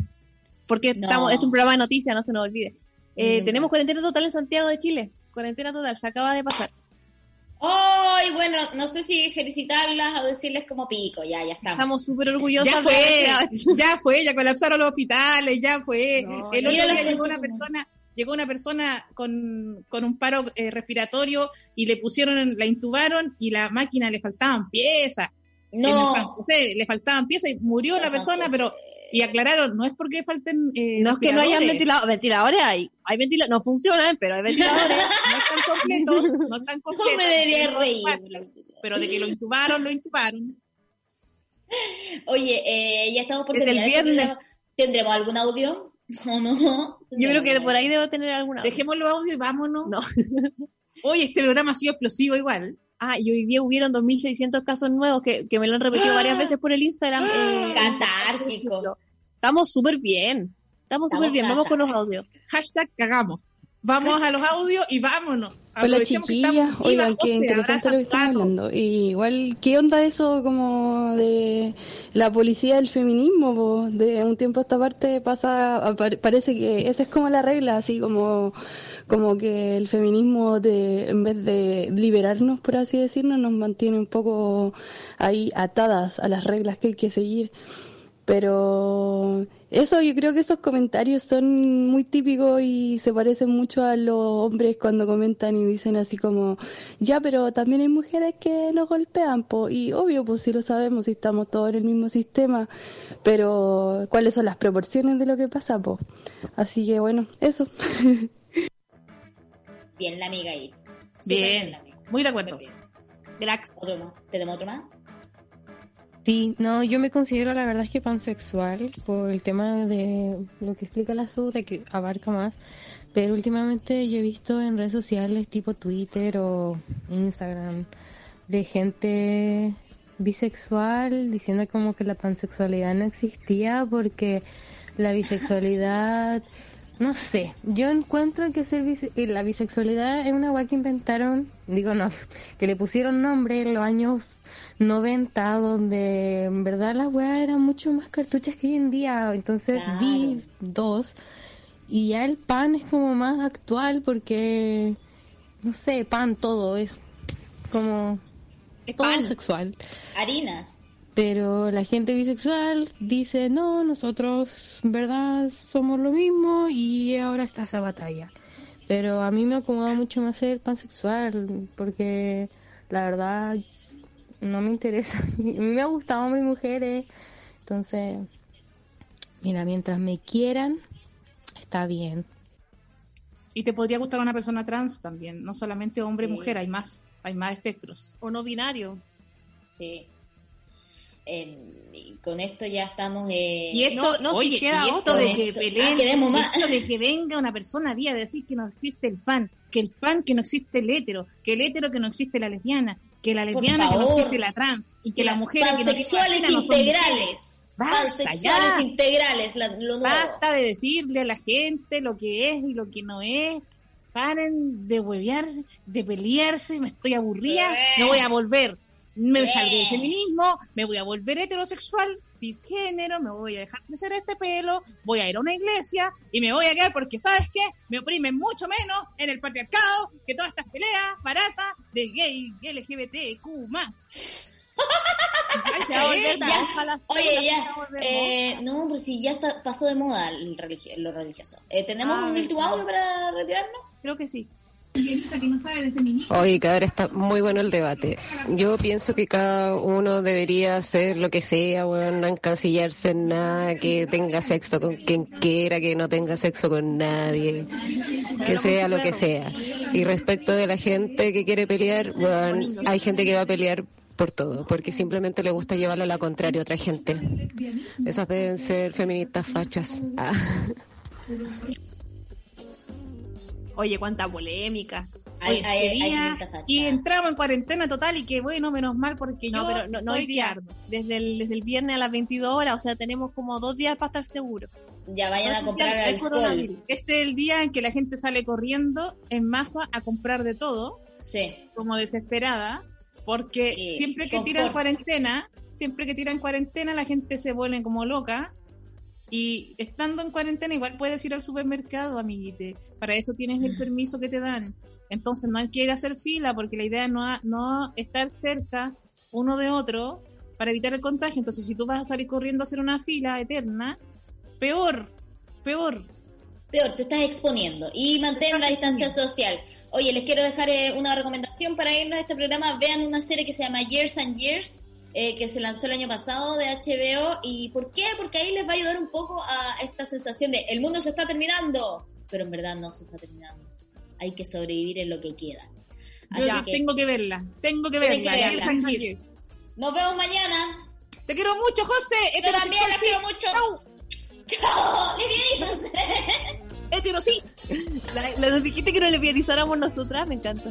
Porque No. estamos, es un programa de noticias, no se nos olvide. Eh, tenemos cuarentena total en Santiago de Chile. Cuarentena total, se acaba de pasar. Ay, bueno, no sé si felicitarlas o decirles como pico. Ya, ya estamos. Estamos súper orgullosas Ya fue, en ya fue, ya colapsaron los hospitales, ya fue. No, el otro día llegó una persona, llegó una persona con, con un paro eh, respiratorio y le pusieron, la intubaron y la máquina le faltaban piezas. En el San No. José le faltaban piezas y murió la persona, pero y aclararon, no es porque falten eh, No es que no hayan respiradores, ventiladores, hay. Hay ventiladores, no funcionan, pero hay ventiladores. no están completos, no están No completos. me debería reír. Pero de que lo intubaron, lo intubaron. Oye, eh, ya estamos por Desde el terminar este viernes. ¿Tendremos algún audio? ¿O no? Yo creo que por ahí debo tener alguna. Dejémoslo audio y vámonos. No. Oye, este programa ha sido explosivo igual. Ah, y hoy día hubieron 2.600 casos nuevos que, que me lo han repetido varias veces por el Instagram. eh, Catártico. Estamos súper bien. Estamos súper bien. Vamos con los audios. Hashtag cagamos. Vamos a los audios y vámonos. Hola chiquillas, oigan, qué interesante lo que están hablando. Y igual, ¿qué onda eso como de la policía del feminismo? po? De un tiempo a esta parte pasa, parece que esa es como la regla, así como, como que el feminismo de, en vez de liberarnos, por así decirlo, nos mantiene un poco ahí atadas a las reglas que hay que seguir. Pero eso, yo creo que esos comentarios son muy típicos y se parecen mucho a los hombres cuando comentan y dicen así como, ya, pero también hay mujeres que nos golpean, po. y obvio, pues si lo sabemos, si estamos todos en el mismo sistema, pero ¿cuáles son las proporciones de lo que pasa, po? Así que bueno, eso. Bien, la amiga ahí. Bien, la amiga. muy de acuerdo. Grax. Otro más. ¿Tenemos otro más? Sí, no, yo me considero la verdad es que pansexual por el tema de lo que explica la SU, de que abarca más. Pero últimamente yo he visto en redes sociales tipo Twitter o Instagram de gente bisexual diciendo como que la pansexualidad no existía porque la bisexualidad, no sé, yo encuentro que ser bise- eh, la bisexualidad es una weá que inventaron, digo no, que le pusieron nombre en los años 90 donde en verdad las weas eran mucho más cartuchas que hoy en día, entonces Claro. vi dos y ya el pan es como más actual porque, no sé, pan todo es como Es todo pan. sexual. Harinas. Pero la gente bisexual dice, no, nosotros verdad somos lo mismo y ahora está esa batalla. Pero a mí me acomoda mucho más ser pansexual porque la verdad no me interesa. A mí me gustan hombres y mujeres. Entonces, mira, mientras me quieran, está bien. Y te podría gustar una persona trans también, no solamente hombre y Sí. mujer, hay más, hay más espectros. O no binario. Sí. Eh, con esto ya estamos. Eh, Y esto, No, no, si oye, queda y esto otro. de que Esto- ah, de que venga una persona día a decir que no existe el pan, que el pan que no existe el hétero, que el hétero que no existe la lesbiana, que la lesbiana que no existe la trans, y que la mujer que no Pansexuales vagina no integrales. Basta, Pansexuales integrales, la- lo nuevo. Basta de decirle a la gente lo que es y lo que no es. Paren de huevearse, de pelearse, me estoy aburrida, me voy a volver. Me salgo del feminismo, me voy a volver heterosexual, cisgénero, me voy a dejar crecer este pelo, voy a ir a una iglesia y me voy a quedar porque, ¿sabes qué? Me oprimen mucho menos en el patriarcado que todas estas peleas baratas de gay, LGBTQ más. Se va a volver Ya. sea Oye, ya. Eh, no, pero si ya está, pasó de moda el religio- lo religioso. Eh, ¿Tenemos Ah, un último audio para retirarnos? Creo que sí. Oye, cabrón, está muy bueno el debate. Yo pienso que cada uno debería hacer lo que sea, weón, no encasillarse en nada, que tenga sexo con quien quiera, que no tenga sexo con nadie, que sea lo que sea. Y respecto de la gente que quiere pelear, weón, hay gente que va a pelear por todo, porque simplemente le gusta llevarlo a la contraria a otra gente. Esas deben ser feministas fachas. Ah. Oye, cuánta polémica. Hay, Hoy hay, hay día, feministas fachas. y entramos en cuarentena total y que bueno, menos mal porque No, yo pero no, no hoy día. Desde el, desde el viernes a las 22 horas, o sea, tenemos como dos días para estar seguros. Ya vayan a comprar alcohol. Este es el día en que la gente sale corriendo en masa a comprar de todo, Sí. como desesperada, porque siempre que confort. tiran cuarentena, siempre que tiran cuarentena la gente se vuelve como loca y estando en cuarentena igual puedes ir al supermercado, amiguite. Para eso tienes el permiso que te dan. Entonces no hay que ir a hacer fila porque la idea no es no estar cerca uno de otro para evitar el contagio. Entonces si tú vas a salir corriendo a hacer una fila eterna, peor, peor. Peor, te estás exponiendo. Y mantén la distancia social. Oye, les quiero dejar eh, una recomendación para irnos a este programa. Vean una serie que se llama Years and Years, eh, que se lanzó el año pasado de HBO. ¿Y por qué? Porque ahí les va a ayudar un poco a esta sensación de el mundo se está terminando. Pero en verdad no se está terminando. Hay que sobrevivir en lo que queda. Yo Así que tengo que verla, tengo que verla. que verla. nos vemos mañana. Te quiero mucho, José. Yo también las quiero mucho. Chau. ¡Chao! ¡Lesbianícense! Hetero sí. La, la nos dijiste que no le pianizáramos nosotras, me encanta.